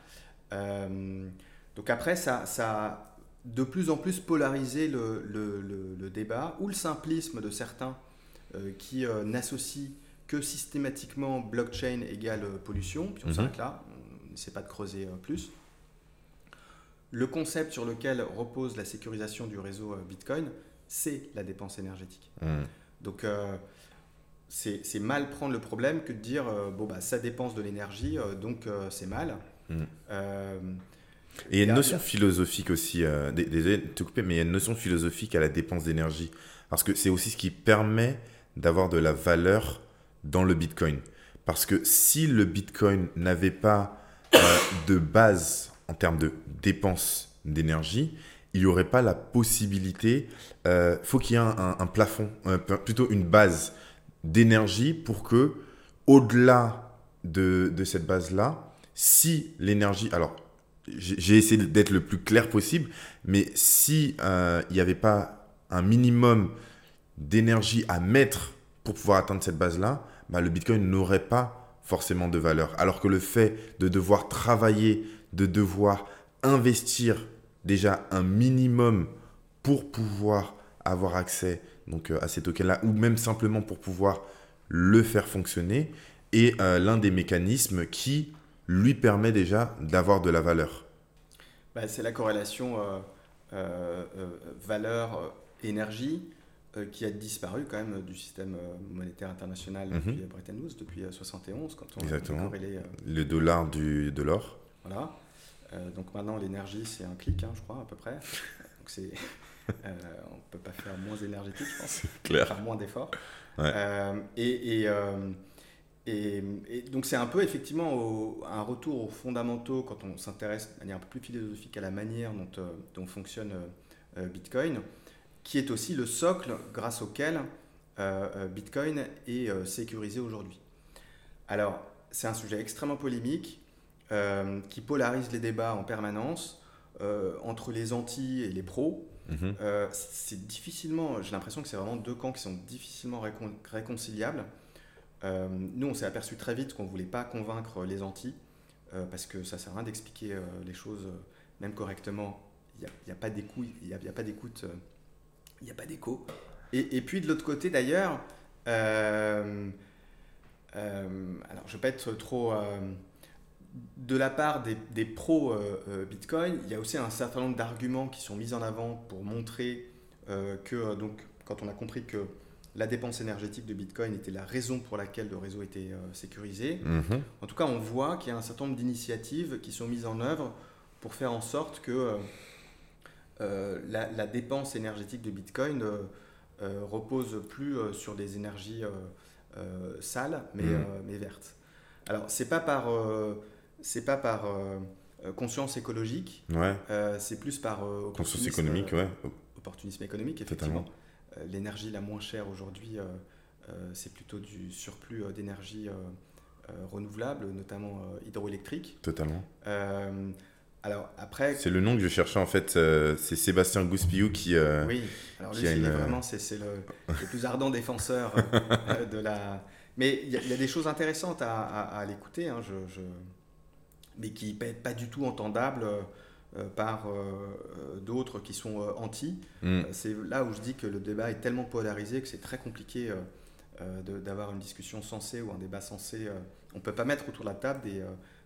donc après, ça, ça a de plus en plus polarisé le, le, le, débat ou le simplisme de certains qui n'associent que systématiquement blockchain égale pollution, puis on mhm. s'arrête là, on n'essaie pas de creuser plus. Le concept sur lequel repose la sécurisation du réseau Bitcoin, c'est la dépense énergétique. Hmm. Donc, euh, c'est mal prendre le problème que de dire euh, bon, bah, ça dépense de l'énergie, euh, donc c'est mal. Hmm. Et il y a une notion philosophique aussi, désolé de te couper, mais il y a une notion philosophique à la dépense d'énergie. Parce que c'est aussi ce qui permet d'avoir de la valeur dans le Bitcoin. Parce que si le Bitcoin n'avait pas de base en termes de dépense d'énergie, il n'y aurait pas la possibilité, il euh, faut qu'il y ait un, plafond, plutôt une base d'énergie pour que, au-delà de, cette base-là, si l'énergie, alors j'ai essayé d'être le plus clair possible, mais si euh, il n'y avait pas un minimum d'énergie à mettre pour pouvoir atteindre cette base-là, bah, le Bitcoin n'aurait pas forcément de valeur. Alors que le fait de devoir travailler, de devoir investir déjà un minimum pour pouvoir avoir accès donc, euh, à ces tokens-là, ou même simplement pour pouvoir le faire fonctionner, est euh, l'un des mécanismes qui lui permet déjà d'avoir de la valeur. Bah, c'est la corrélation euh, valeur-énergie qui a disparu quand même du système monétaire international mhm. depuis Bretton Woods, depuis 1971, quand on Exactement. a corrélé... le dollar du, de l'or. Voilà. Euh, donc maintenant, l'énergie, c'est un clic, hein, je crois, à peu près. Donc c'est, <laughs> euh, on ne peut pas faire moins énergétique, je pense. Clair. Faire moins d'efforts. Euh, et, et, et, donc c'est un peu effectivement un retour aux fondamentaux quand on s'intéresse de manière un peu plus philosophique à la manière dont, dont fonctionne Bitcoin, qui est aussi le socle grâce auquel Bitcoin est sécurisé aujourd'hui. Alors c'est un sujet extrêmement polémique euh, qui polarise les débats en permanence euh, entre les anti et les pros. Mhm. Euh, c'est difficilement, j'ai l'impression que c'est vraiment deux camps qui sont difficilement réconciliables. nous, on s'est aperçu très vite qu'on ne voulait pas convaincre les anti, parce que ça sert à rien d'expliquer les choses même correctement. Il n'y a, pas d'écoute, il n'y a, a, pas d'écoute, il n'y a pas d'écho. Et, et, puis de l'autre côté d'ailleurs, alors je ne vais pas être trop de la part des, pros Bitcoin, il y a aussi un certain nombre d'arguments qui sont mis en avant pour montrer que, donc, quand on a compris que la dépense énergétique de Bitcoin était la raison pour laquelle le réseau était sécurisé. Mhm. En tout cas, on voit qu'il y a un certain nombre d'initiatives qui sont mises en œuvre pour faire en sorte que la, dépense énergétique de Bitcoin euh, repose plus euh, sur des énergies euh, sales, mais, mm. mais vertes. Alors, c'est pas par, c'est pas par conscience écologique, ouais. c'est plus par conscience économique, ouais. opportunisme économique, effectivement. L'énergie la moins chère aujourd'hui, c'est plutôt du surplus d'énergie renouvelable, notamment hydroélectrique. Totalement. Alors après. C'est le nom que je cherchais en fait. Euh, c'est Sébastien Gouspiou qui. Euh, oui. Alors lui, euh, vraiment, c'est le, le, plus ardent défenseur de la. Mais il y, a des choses intéressantes à, à, l'écouter, hein, je, je... mais qui ne pas du tout entendables par d'autres qui sont anti. Mm. C'est là où je dis que le débat est tellement polarisé que c'est très compliqué d'avoir une discussion sensée ou un débat sensé. on ne peut pas mettre autour de la table des,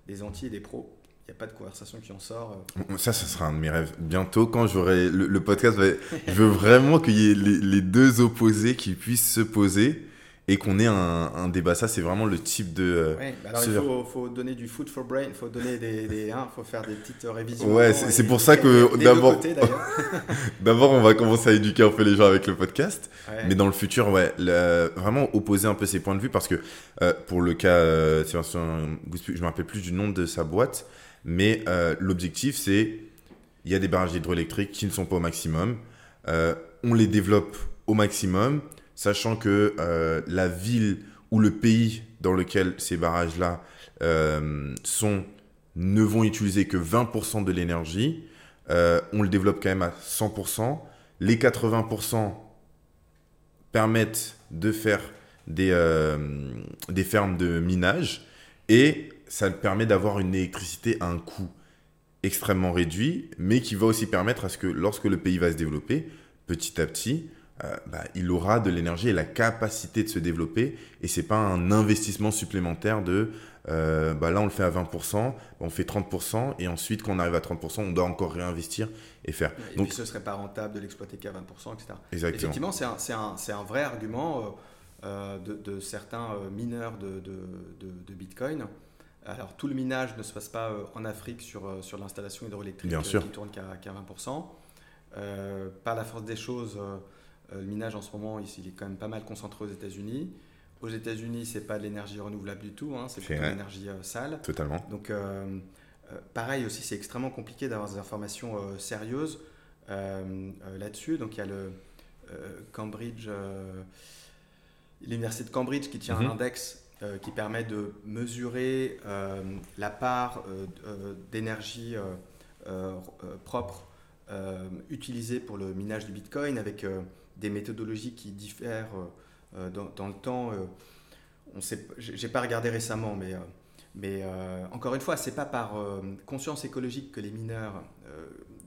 des anti et des pros il n'y a pas de conversation qui en sort. Euh. Ça, ça sera un de mes rêves. Bientôt, quand j'aurai le, podcast, je veux vraiment qu'il y ait les, deux opposés qui puissent se poser et qu'on ait un, débat. Ça, c'est vraiment le type de. Euh, bah alors il faut, donner du food for brain, il faut donner des, des hein, faut faire des petites révisions. Ouais, c'est pour ça que d'abord, <laughs> d'abord, on va commencer à éduquer un peu les gens avec le podcast, mais dans le futur, ouais, vraiment opposer un peu ses points de vue parce que euh, pour le cas, je je me rappelle plus du nom de sa boîte. Mais euh, l'objectif, c'est il y a des barrages hydroélectriques qui ne sont pas au maximum. Euh, on les développe au maximum, sachant que euh, la ville ou le pays dans lequel ces barrages-là sont ne vont utiliser que 20% de l'énergie. on le développe quand même à 100%. Les 80% permettent de faire des, des fermes de minage. Et ça permet d'avoir une électricité à un coût extrêmement réduit, mais qui va aussi permettre à ce que lorsque le pays va se développer, petit à petit, euh, bah, il aura de l'énergie et la capacité de se développer. Et c'est pas un investissement supplémentaire de euh, bah, là on le fait à 20%, on fait 30%, et ensuite quand on arrive à 30%, on doit encore réinvestir et faire. Et Donc, puis ce serait pas rentable de l'exploiter qu'à 20%, etc. Exactement. Effectivement, c'est un, un, un, vrai argument euh, de, de, certains mineurs de, de Bitcoin alors, tout le minage ne se passe pas en Afrique sur, sur l'installation hydroélectrique euh, qui tourne qu'à 20%. par la force des choses, le minage en ce moment, il est quand même pas mal concentré aux États-Unis. Aux États-Unis, c'est pas de l'énergie renouvelable du tout, hein, c'est plutôt de l'énergie sale. Totalement. Donc, pareil aussi, c'est extrêmement compliqué d'avoir des informations sérieuses là-dessus. Donc, il y a le Cambridge, l'université de Cambridge qui tient un mhm. index euh, qui permet de mesurer euh, la part euh, d'énergie propre utilisée pour le minage du Bitcoin avec des méthodologies qui diffèrent dans, le temps. Je n'ai pas regardé récemment, mais, mais encore une fois, ce n'est pas par conscience écologique que les mineurs,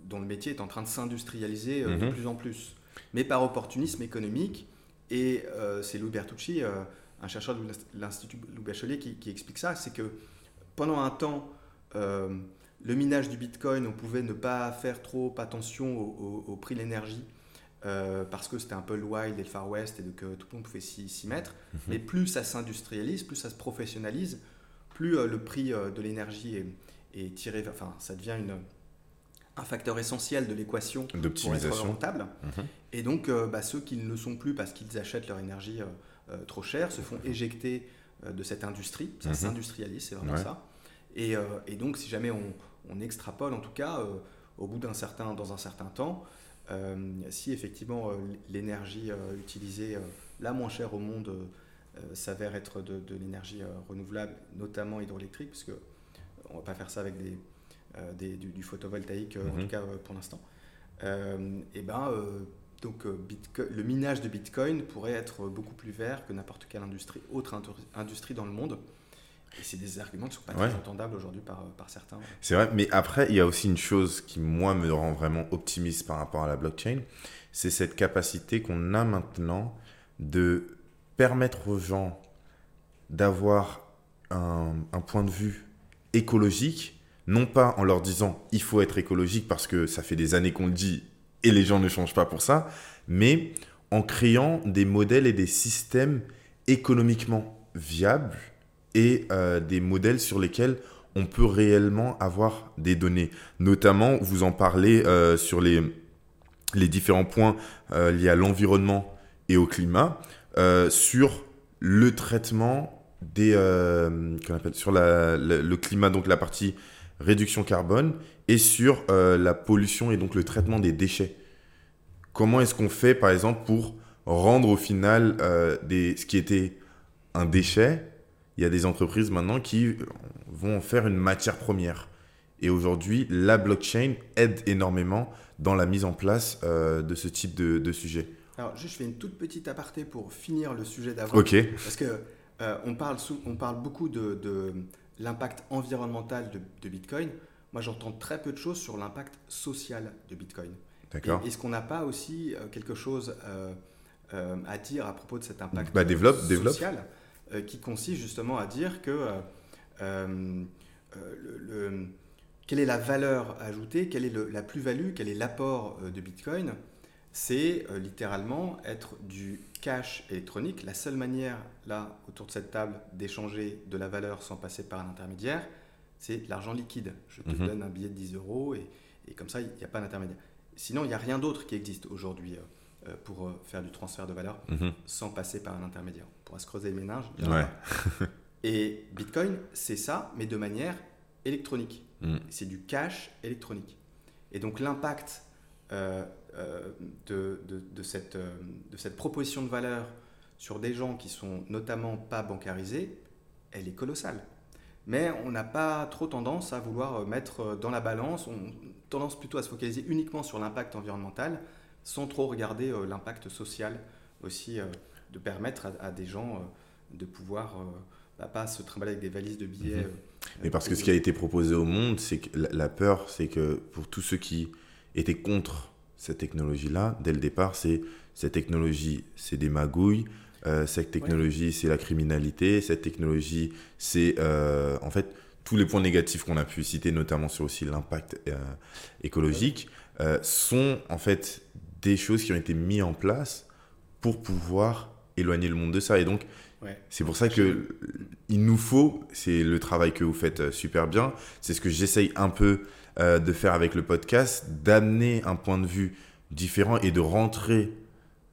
dont le métier est en train de s'industrialiser de mhm. plus en plus, mais par opportunisme économique. Et c'est Louis Bertucci un chercheur de l'Institut Louis Bachelier qui, explique ça, c'est que pendant un temps, euh, le minage du Bitcoin, on pouvait ne pas faire trop attention au, prix de l'énergie euh, parce que c'était un peu le wild et le Far West et que tout le monde pouvait s'y mettre. Mhm. Mais plus ça s'industrialise, plus ça se professionnalise, plus euh, le prix de l'énergie est, tiré, enfin ça devient une, un facteur essentiel de l'équation pour être rentable. Mhm. Et donc bah, ceux qui ne le sont plus parce qu'ils achètent leur énergie euh, trop cher, se font éjecter euh, de cette industrie. Ça mhm. s'industrialise, c'est vraiment ça. Et, euh, et, donc, si jamais on, on extrapole, en tout cas, au bout d'un certain, dans un certain temps, si effectivement l'énergie utilisée la moins chère au monde s'avère être de, de l'énergie renouvelable, notamment hydroélectrique, parce que on va pas faire ça avec des, des du, photovoltaïque, en mhm. tout cas pour l'instant. et ben donc euh, le minage de Bitcoin pourrait être beaucoup plus vert que n'importe quelle industrie, autre industrie dans le monde. Et c'est des arguments qui ne sont pas très entendables aujourd'hui par, euh, par certains. C'est vrai, mais après, il y a aussi une chose qui, moi, me rend vraiment optimiste par rapport à la blockchain, c'est cette capacité qu'on a maintenant de permettre aux gens d'avoir un, un, point de vue écologique, non pas en leur disant il faut être écologique parce que ça fait des années qu'on le dit et les gens ne changent pas pour ça, mais en créant des modèles et des systèmes économiquement viables et euh, des modèles sur lesquels on peut réellement avoir des données. Notamment, vous en parlez euh, sur les, les différents points euh, liés à l'environnement et au climat, sur le traitement des, appelle, sur le climat, donc la partie réduction carbone, et sur la pollution et donc le traitement des déchets. Comment est-ce qu'on fait, par exemple, pour rendre au final des, ce qui était un déchet il y a des entreprises maintenant qui vont faire une matière première. Et aujourd'hui, la blockchain aide énormément dans la mise en place euh, de ce type de, sujet. Alors, juste, je fais une toute petite aparté pour finir le sujet d'avant. Ok. Parce que euh, on, parle on parle beaucoup de, l'impact environnemental de, Bitcoin. Moi, j'entends très peu de choses sur l'impact social de Bitcoin. D'accord. Est-ce qu'on n'a pas aussi euh, quelque chose à dire à propos de cet impact bah, développe, social développe. Euh, qui consiste justement à dire que euh, euh, le, quelle est la valeur ajoutée, quelle est la plus-value, quel est l'apport de Bitcoin c'est littéralement être du cash électronique. La seule manière, là, autour de cette table, d'échanger de la valeur sans passer par un intermédiaire, c'est l'argent liquide. Je te mhm. donne un billet de 10 euros et, et comme ça, il n'y a pas d'intermédiaire. Sinon, il n'y a rien d'autre qui existe aujourd'hui pour faire du transfert de valeur mhm. sans passer par un intermédiaire pourra se creuser les ménages. et Bitcoin, c'est ça, mais de manière électronique. Mm. C'est du cash électronique. Et donc l'impact euh, euh, de, de, cette, euh, de cette proposition de valeur sur des gens qui sont notamment pas bancarisés, elle est colossale. Mais on n'a pas trop tendance à vouloir mettre dans la balance, on tendance plutôt à se focaliser uniquement sur l'impact environnemental sans trop regarder l'impact social aussi de permettre à, des gens euh, de pouvoir euh, bah, pas se trimballer avec des valises de billets. Euh, Mais parce que ce qui a été proposé au monde, c'est que la peur, c'est que pour tous ceux qui étaient contre cette technologie-là, dès le départ, c'est cette technologie, c'est des magouilles, cette technologie, c'est la criminalité, cette technologie, c'est en fait tous les points négatifs qu'on a pu citer, notamment sur aussi l'impact écologique, sont en fait des choses qui ont été mises en place pour pouvoir éloigner le monde de ça. Et donc, c'est pour ça que il nous faut, c'est le travail que vous faites euh, super bien, c'est ce que j'essaye un peu euh, de faire avec le podcast, d'amener un point de vue différent et de rentrer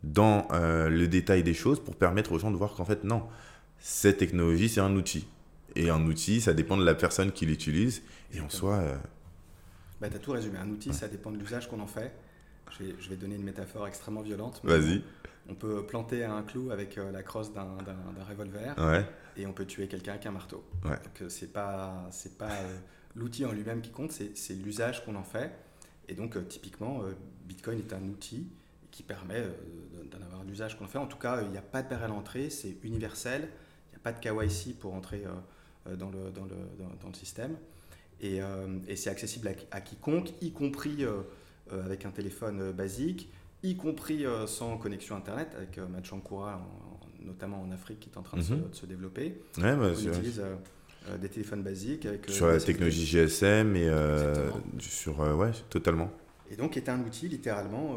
dans euh, le détail des choses pour permettre aux gens de voir qu'en fait, non, cette technologie, c'est un outil. Et un outil, ça dépend de la personne qui l'utilise. Et en soi... Bah, tu as tout résumé. Un outil, ça dépend de l'usage qu'on en fait. Je vais, je vais, donner une métaphore extrêmement violente. Vas-y on peut planter un clou avec euh, la crosse d'un revolver et on peut tuer quelqu'un avec un marteau. Donc euh, c'est pas pas euh, l'outil en lui-même qui compte, c'est l'usage qu'on en fait. Et donc typiquement, Bitcoin est un outil qui permet d'en avoir l'usage qu'on en fait. En tout cas, il n'y a pas de barrière à l'entrée, c'est universel. Il n'y a pas de KYC pour entrer dans le, dans, le, dans, le système. Et, et c'est accessible à, à, quiconque, y compris avec un téléphone basique y compris euh, sans connexion Internet, avec euh, Machankura, notamment en Afrique, qui est en train de, se, mhm. développer. Ouais, bah, on utilise euh, des téléphones basiques. Avec, sur la technologie GSM et sur... ouais, totalement. Et donc est un outil littéralement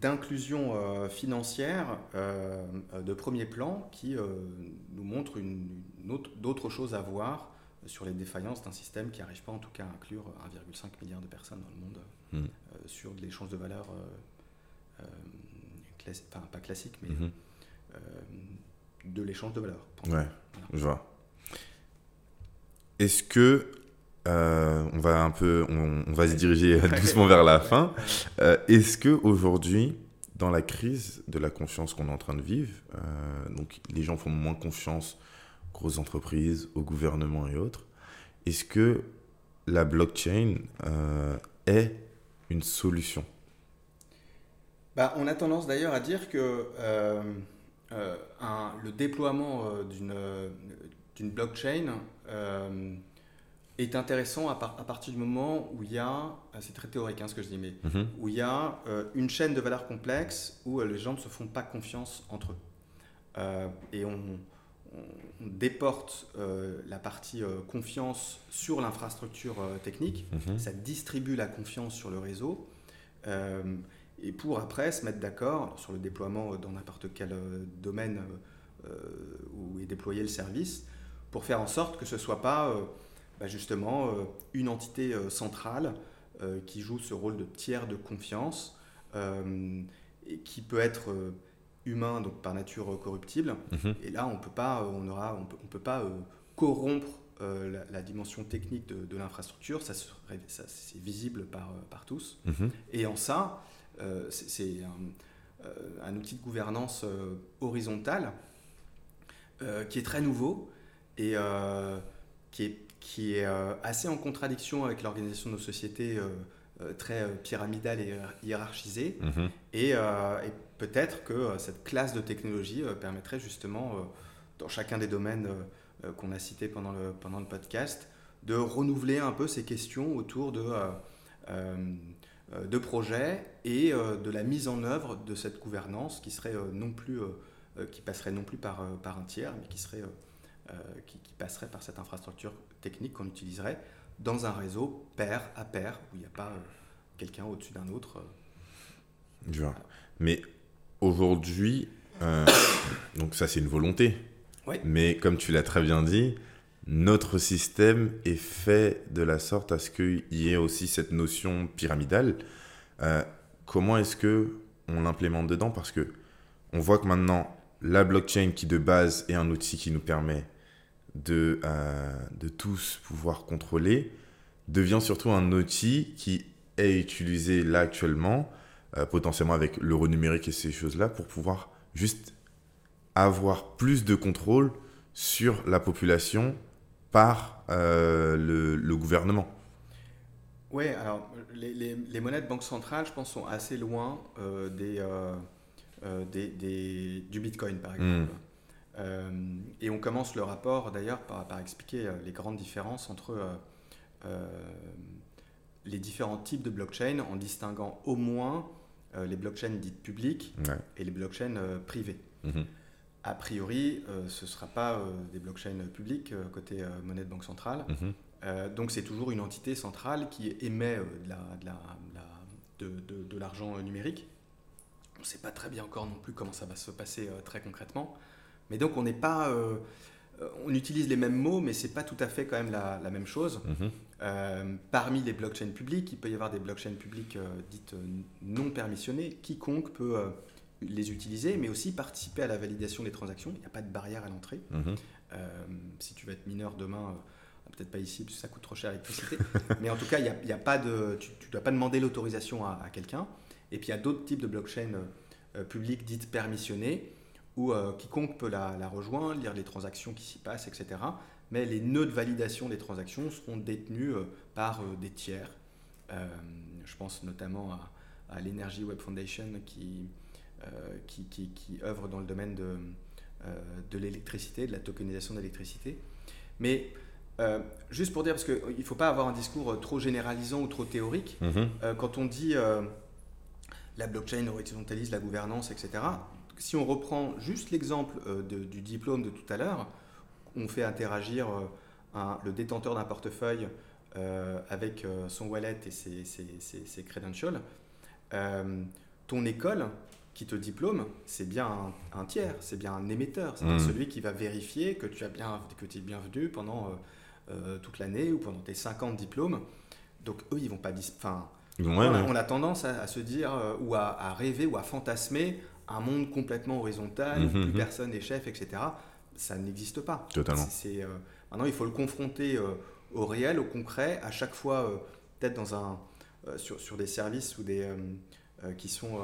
d'inclusion financière de premier plan qui nous montre une, d'autres choses à voir sur les défaillances d'un système qui n'arrive pas en tout cas à inclure 1,5 milliard de personnes dans le monde hmm. sur l'échange de valeurs euh, enfin, pas classique, mais mhm. euh, de l'échange de valeur. Ouais, je vois. Est-ce que euh, on va un peu, on, va se diriger <laughs> doucement vers la fin. Est-ce que aujourd'hui, dans la crise de la confiance qu'on est en train de vivre, donc les gens font moins confiance aux entreprises, au gouvernement et autres, est-ce que la blockchain est une solution bah, on a tendance d'ailleurs à dire que euh, euh, le déploiement euh, d'une blockchain est intéressant à, partir du moment où il y a, c'est très théorique hein, ce que je dis, mais mhm. où il y a une chaîne de valeurs complexe où les gens ne se font pas confiance entre eux. et on, on déporte la partie confiance sur l'infrastructure technique, mhm. ça distribue la confiance sur le réseau, et pour après se mettre d'accord sur le déploiement dans n'importe quel domaine où est déployé le service, pour faire en sorte que ce ne soit pas bah, justement une entité centrale qui joue ce rôle de tiers de confiance et qui peut être euh, humain, donc par nature euh, corruptible. Mhm. Et là, on peut pas, euh, on aura, on peut, on peut pas corrompre la, dimension technique de, l'infrastructure. Ça, ça c'est visible par, par tous. Mhm. Et en ça, c'est un, un, outil de gouvernance horizontale qui est très nouveau et qui est, qui est assez en contradiction avec l'organisation de nos sociétés euh, très euh, pyramidale et hiérarchisée. Mhm. Euh, et, peut-être que cette classe de technologie permettrait justement, dans chacun des domaines qu'on a cités pendant le, pendant le podcast, de renouveler un peu ces questions autour de, de projets et de la mise en œuvre de cette gouvernance qui serait non plus qui passerait non plus par, par un tiers, mais qui, serait, qui, passerait par cette infrastructure technique qu'on utiliserait dans un réseau pair à pair, où il n'y a pas euh, quelqu'un au-dessus d'un autre. Euh. Mais aujourd'hui, euh, <coughs> donc ça c'est une volonté. Mais comme tu l'as très bien dit, notre système est fait de la sorte à ce qu'il y ait aussi cette notion pyramidale. comment est-ce que on l'implémente dedans? Parce que on voit que maintenant la blockchain qui de base est un outil qui nous permet de, euh, de tous pouvoir contrôler devient surtout un outil qui est utilisé là actuellement, euh, potentiellement avec l'euro numérique et ces choses-là, pour pouvoir juste avoir plus de contrôle sur la population par euh, le, gouvernement. Oui, alors les, les, monnaies de banque centrale, je pense, sont assez loin des, des, du Bitcoin, par exemple. Hmm. Euh, et on commence le rapport d'ailleurs par, par, expliquer euh, les grandes différences entre euh, les différents types de blockchain en distinguant au moins les blockchains dites publiques et les blockchains privées. Mhm. A priori, ce ne sera pas des blockchains publiques côté monnaie de banque centrale. Mhm. donc c'est toujours une entité centrale qui émet de, de, de l'argent numérique. On ne sait pas très bien encore non plus comment ça va se passer très concrètement. Mais donc on n'est pas, euh, euh, on utilise les mêmes mots, mais c'est pas tout à fait quand même la, même chose. Mhm. Euh, parmi les blockchains publiques, il peut y avoir des blockchains publiques dites non permissionnées. Quiconque peut les utiliser, mais aussi participer à la validation des transactions. Il n'y a pas de barrière à l'entrée. Mhm. si tu veux être mineur demain, peut-être pas ici parce que ça coûte trop cher l'électricité, <laughs> mais en tout cas, il y a, pas de, tu ne dois pas demander l'autorisation à, quelqu'un. Et puis il y a d'autres types de blockchains publiques dites permissionnées où euh, quiconque peut la, rejoindre, lire les transactions qui s'y passent, etc. Mais les nœuds de validation des transactions seront détenus euh, par euh, des tiers. je pense notamment à, l'Energy Web Foundation qui, qui, qui, œuvre dans le domaine de, de l'électricité, de la tokenisation de l'électricité. Mais juste pour dire, parce qu'il ne faut pas avoir un discours trop généralisant ou trop théorique, mm-hmm. quand on dit la blockchain horizontalise la gouvernance, etc., si on reprend juste l'exemple euh, du diplôme de tout à l'heure, on fait interagir euh, le détenteur d'un portefeuille euh, avec son wallet et ses, credentials, ton école qui te diplôme, c'est bien un, tiers, c'est bien un émetteur, c'est mmh. celui qui va vérifier que tu as bien, que es bienvenu pendant toute l'année ou pendant tes 50 diplômes. Donc eux, ils vont pas... Enfin, on, a tendance à, se dire ou à, rêver ou à fantasmer un monde complètement horizontal, où mhm, plus mhm. personne n'est chef, etc. Ça n'existe pas. Totalement. C'est, euh, maintenant, il faut le confronter euh, au réel, au concret, à chaque fois, euh, peut-être dans un, sur, sur, des services ou des, qui sont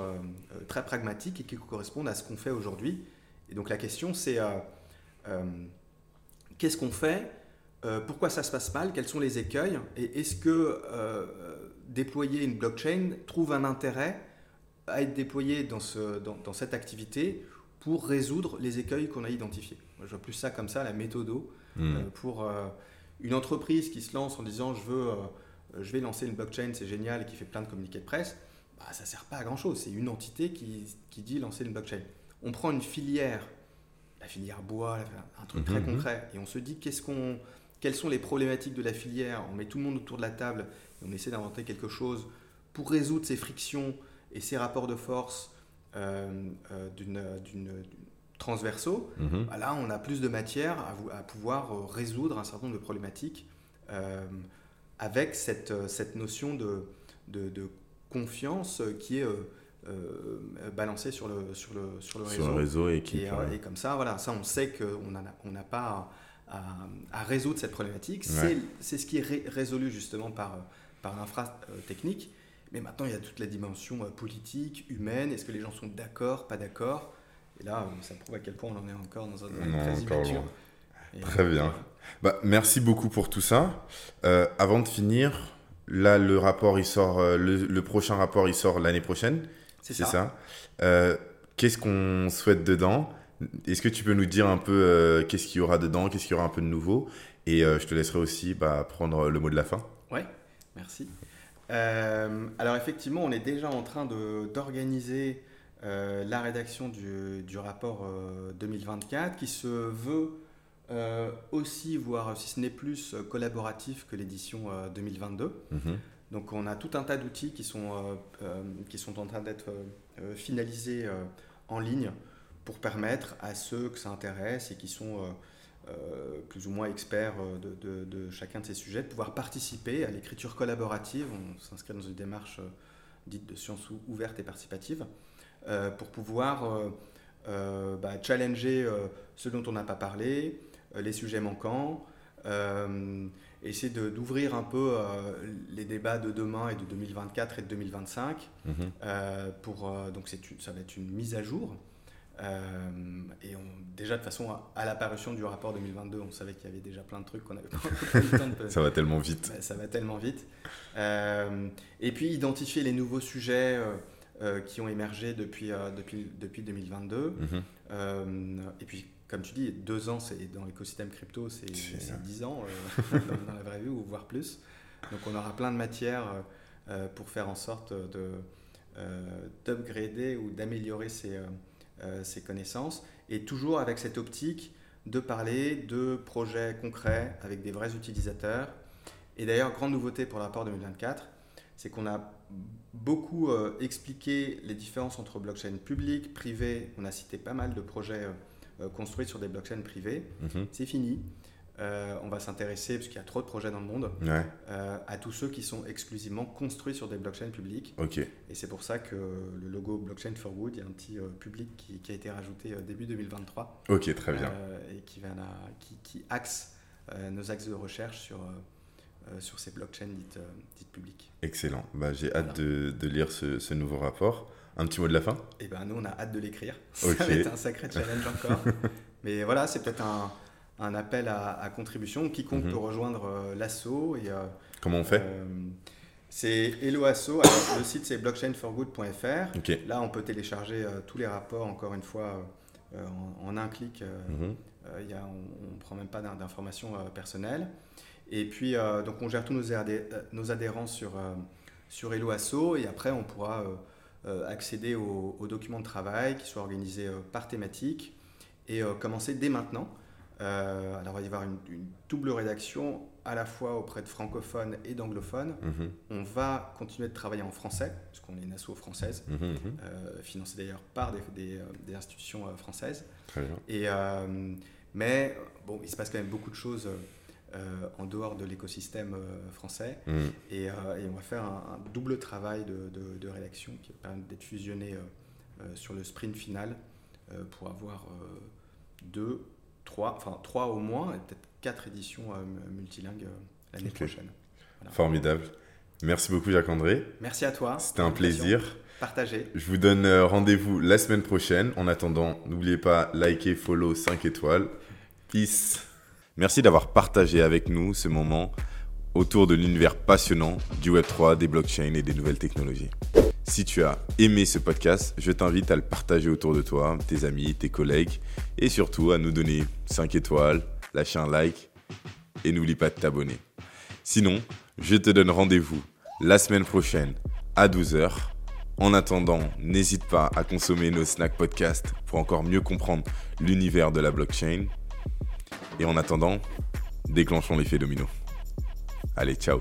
très pragmatiques et qui correspondent à ce qu'on fait aujourd'hui. Et donc la question, c'est qu'est-ce qu'on fait Pourquoi ça se passe mal Quels sont les écueils Et est-ce que déployer une blockchain trouve un intérêt à être déployé dans, ce, dans, dans, cette activité pour résoudre les écueils qu'on a identifiés? Je vois plus ça comme ça, la méthodo, hmm. euh, pour euh, une entreprise qui se lance en disant je, veux, euh, je vais lancer une blockchain, c'est génial, et qui fait plein de communiqués de presse, bah, ça ne sert pas à grand-chose. C'est une entité qui, qui, dit lancer une blockchain. On prend une filière la filière bois, un truc très mhm, concret. Et on se dit qu'est-ce qu'on, quelles sont les problématiques de la filière? On met tout le monde autour de la table et on essaie d'inventer quelque chose pour résoudre ces frictions et ces rapports de force euh, euh, d'une, transversaux. Mhm. Bah là, on a plus de matière à, pouvoir résoudre un certain nombre de problématiques avec cette, cette notion de, de, confiance qui est euh, balancer sur le, sur le, sur le réseau. Sur le réseau et, qui, et, comme ça, voilà, ça on sait qu'on n'a on pas à, résoudre cette problématique. C'est ce qui est résolu justement par, par l'infra technique. Mais maintenant, il y a toute la dimension euh, politique, humaine. Est-ce que les gens sont d'accord, pas d'accord? Et là, ça prouve à quel point on en est encore dans un domaine très immature. Très bien. Bah, merci beaucoup pour tout ça. Euh, avant de finir, là, le rapport, il sort, le, le prochain rapport, il sort l'année prochaine. C'est ça. Euh, qu'est-ce qu'on souhaite dedans? Est-ce que tu peux nous dire un peu euh, qu'est-ce qu'il y aura dedans, qu'est-ce qu'il y aura un peu de nouveau? Et euh, je te laisserai aussi bah, prendre le mot de la fin. Ouais, merci. alors effectivement, on est déjà en train d'organiser la rédaction du, du rapport 2024 qui se veut aussi, voire si ce n'est plus, collaboratif que l'édition 2022. Donc on a tout un tas d'outils qui, sont, euh, euh, qui sont en train d'être euh, finalisés en ligne pour permettre à ceux que ça intéresse et qui sont plus ou moins experts de, de, chacun de ces sujets de pouvoir participer à l'écriture collaborative. On s'inscrit dans une démarche dite de sciences ouvertes et participative pour pouvoir bah, challenger ce dont on n'a pas parlé, les sujets manquants essayer d'ouvrir un peu euh, les débats de demain et de 2024 et de 2025. Mhm. Euh, pour, euh, donc ça va être une mise à jour. et on, déjà de façon à, l'apparition du rapport 2022, on savait qu'il y avait déjà plein de trucs qu'on avait <laughs> pas eu le temps de... <laughs> ça va tellement vite. ça va tellement vite. et puis identifier les nouveaux sujets qui ont émergé depuis, depuis, depuis 2022. Mhm. et puis comme tu dis, deux ans, c'est dans l'écosystème crypto, c'est dix ans euh, <laughs> dans, la vraie vie, ou voire plus. Donc on aura plein de matières euh, euh, pour faire en sorte de d'upgrader ou d'améliorer ses, ses, connaissances, et toujours avec cette optique de parler de projets concrets avec des vrais utilisateurs. Et d'ailleurs, grande nouveauté pour le rapport 2024, c'est qu'on a beaucoup expliqué les différences entre blockchain public, privé. On a cité pas mal de projets euh, construites sur des blockchains privées. Mhm. C'est fini. Euh, on va s'intéresser, parce qu'il y a trop de projets dans le monde, euh, à tous ceux qui sont exclusivement construits sur des blockchains publiques. Et c'est pour ça que le logo Blockchain for Good, il y a un petit public qui, a été rajouté début 2023. Ok, très bien. et qui, va qui, qui, axe nos axes de recherche sur, sur ces blockchains dites, dites publiques. Excellent. Bah, J'ai hâte de, de, lire ce, ce nouveau rapport. Un petit mot de la fin? Eh ben, nous, on a hâte de l'écrire. <laughs> Ça va être un sacré challenge encore. <laughs> Mais voilà, c'est peut-être un, un, appel à, contribution. Quiconque mhm. peut rejoindre euh, l'assaut. Et, euh, Comment on fait? euh, C'est Hello Asso. <coughs> le site, c'est blockchainforgood.fr. Là, on peut télécharger tous les rapports, encore une fois, en, un clic. Mhm. y a, on ne prend même pas d'informations personnelles. Et puis, donc, on gère tous nos, nos adhérents sur, sur Hello Asso. Et après, on pourra euh, accéder aux, documents de travail qui soient organisés euh, par thématique et euh, commencer dès maintenant. alors, il va y avoir une, double rédaction à la fois auprès de francophones et d'anglophones. Mhm. On va continuer de travailler en français, puisqu'on est une asso française, mhm, mhm. financée d'ailleurs par des, des, institutions françaises. Très bien. Et, mais bon, il se passe quand même beaucoup de choses euh, en dehors de l'écosystème euh, français. Mm. Euh, et, on va faire un, double travail de, rédaction qui va permettre d'être fusionné sur le sprint final pour avoir deux, trois, enfin trois au moins, et peut-être quatre éditions multilingues l'année prochaine. Formidable. Merci beaucoup Jacques-André. Merci à toi. C'était un plaisir. Partagé. Je vous donne rendez-vous la semaine prochaine. En attendant, n'oubliez pas, liker, follow 5 étoiles. Peace. Merci d'avoir partagé avec nous ce moment autour de l'univers passionnant du Web3, des blockchains et des nouvelles technologies. Si tu as aimé ce podcast, je t'invite à le partager autour de toi, tes amis, tes collègues, et surtout à nous donner 5 étoiles, lâcher un like, et n'oublie pas de t'abonner. Sinon, je te donne rendez-vous la semaine prochaine à 12h En attendant, n'hésite pas à consommer nos snack podcasts pour encore mieux comprendre l'univers de la blockchain. Et en attendant, déclenchons l'effet domino. Allez, ciao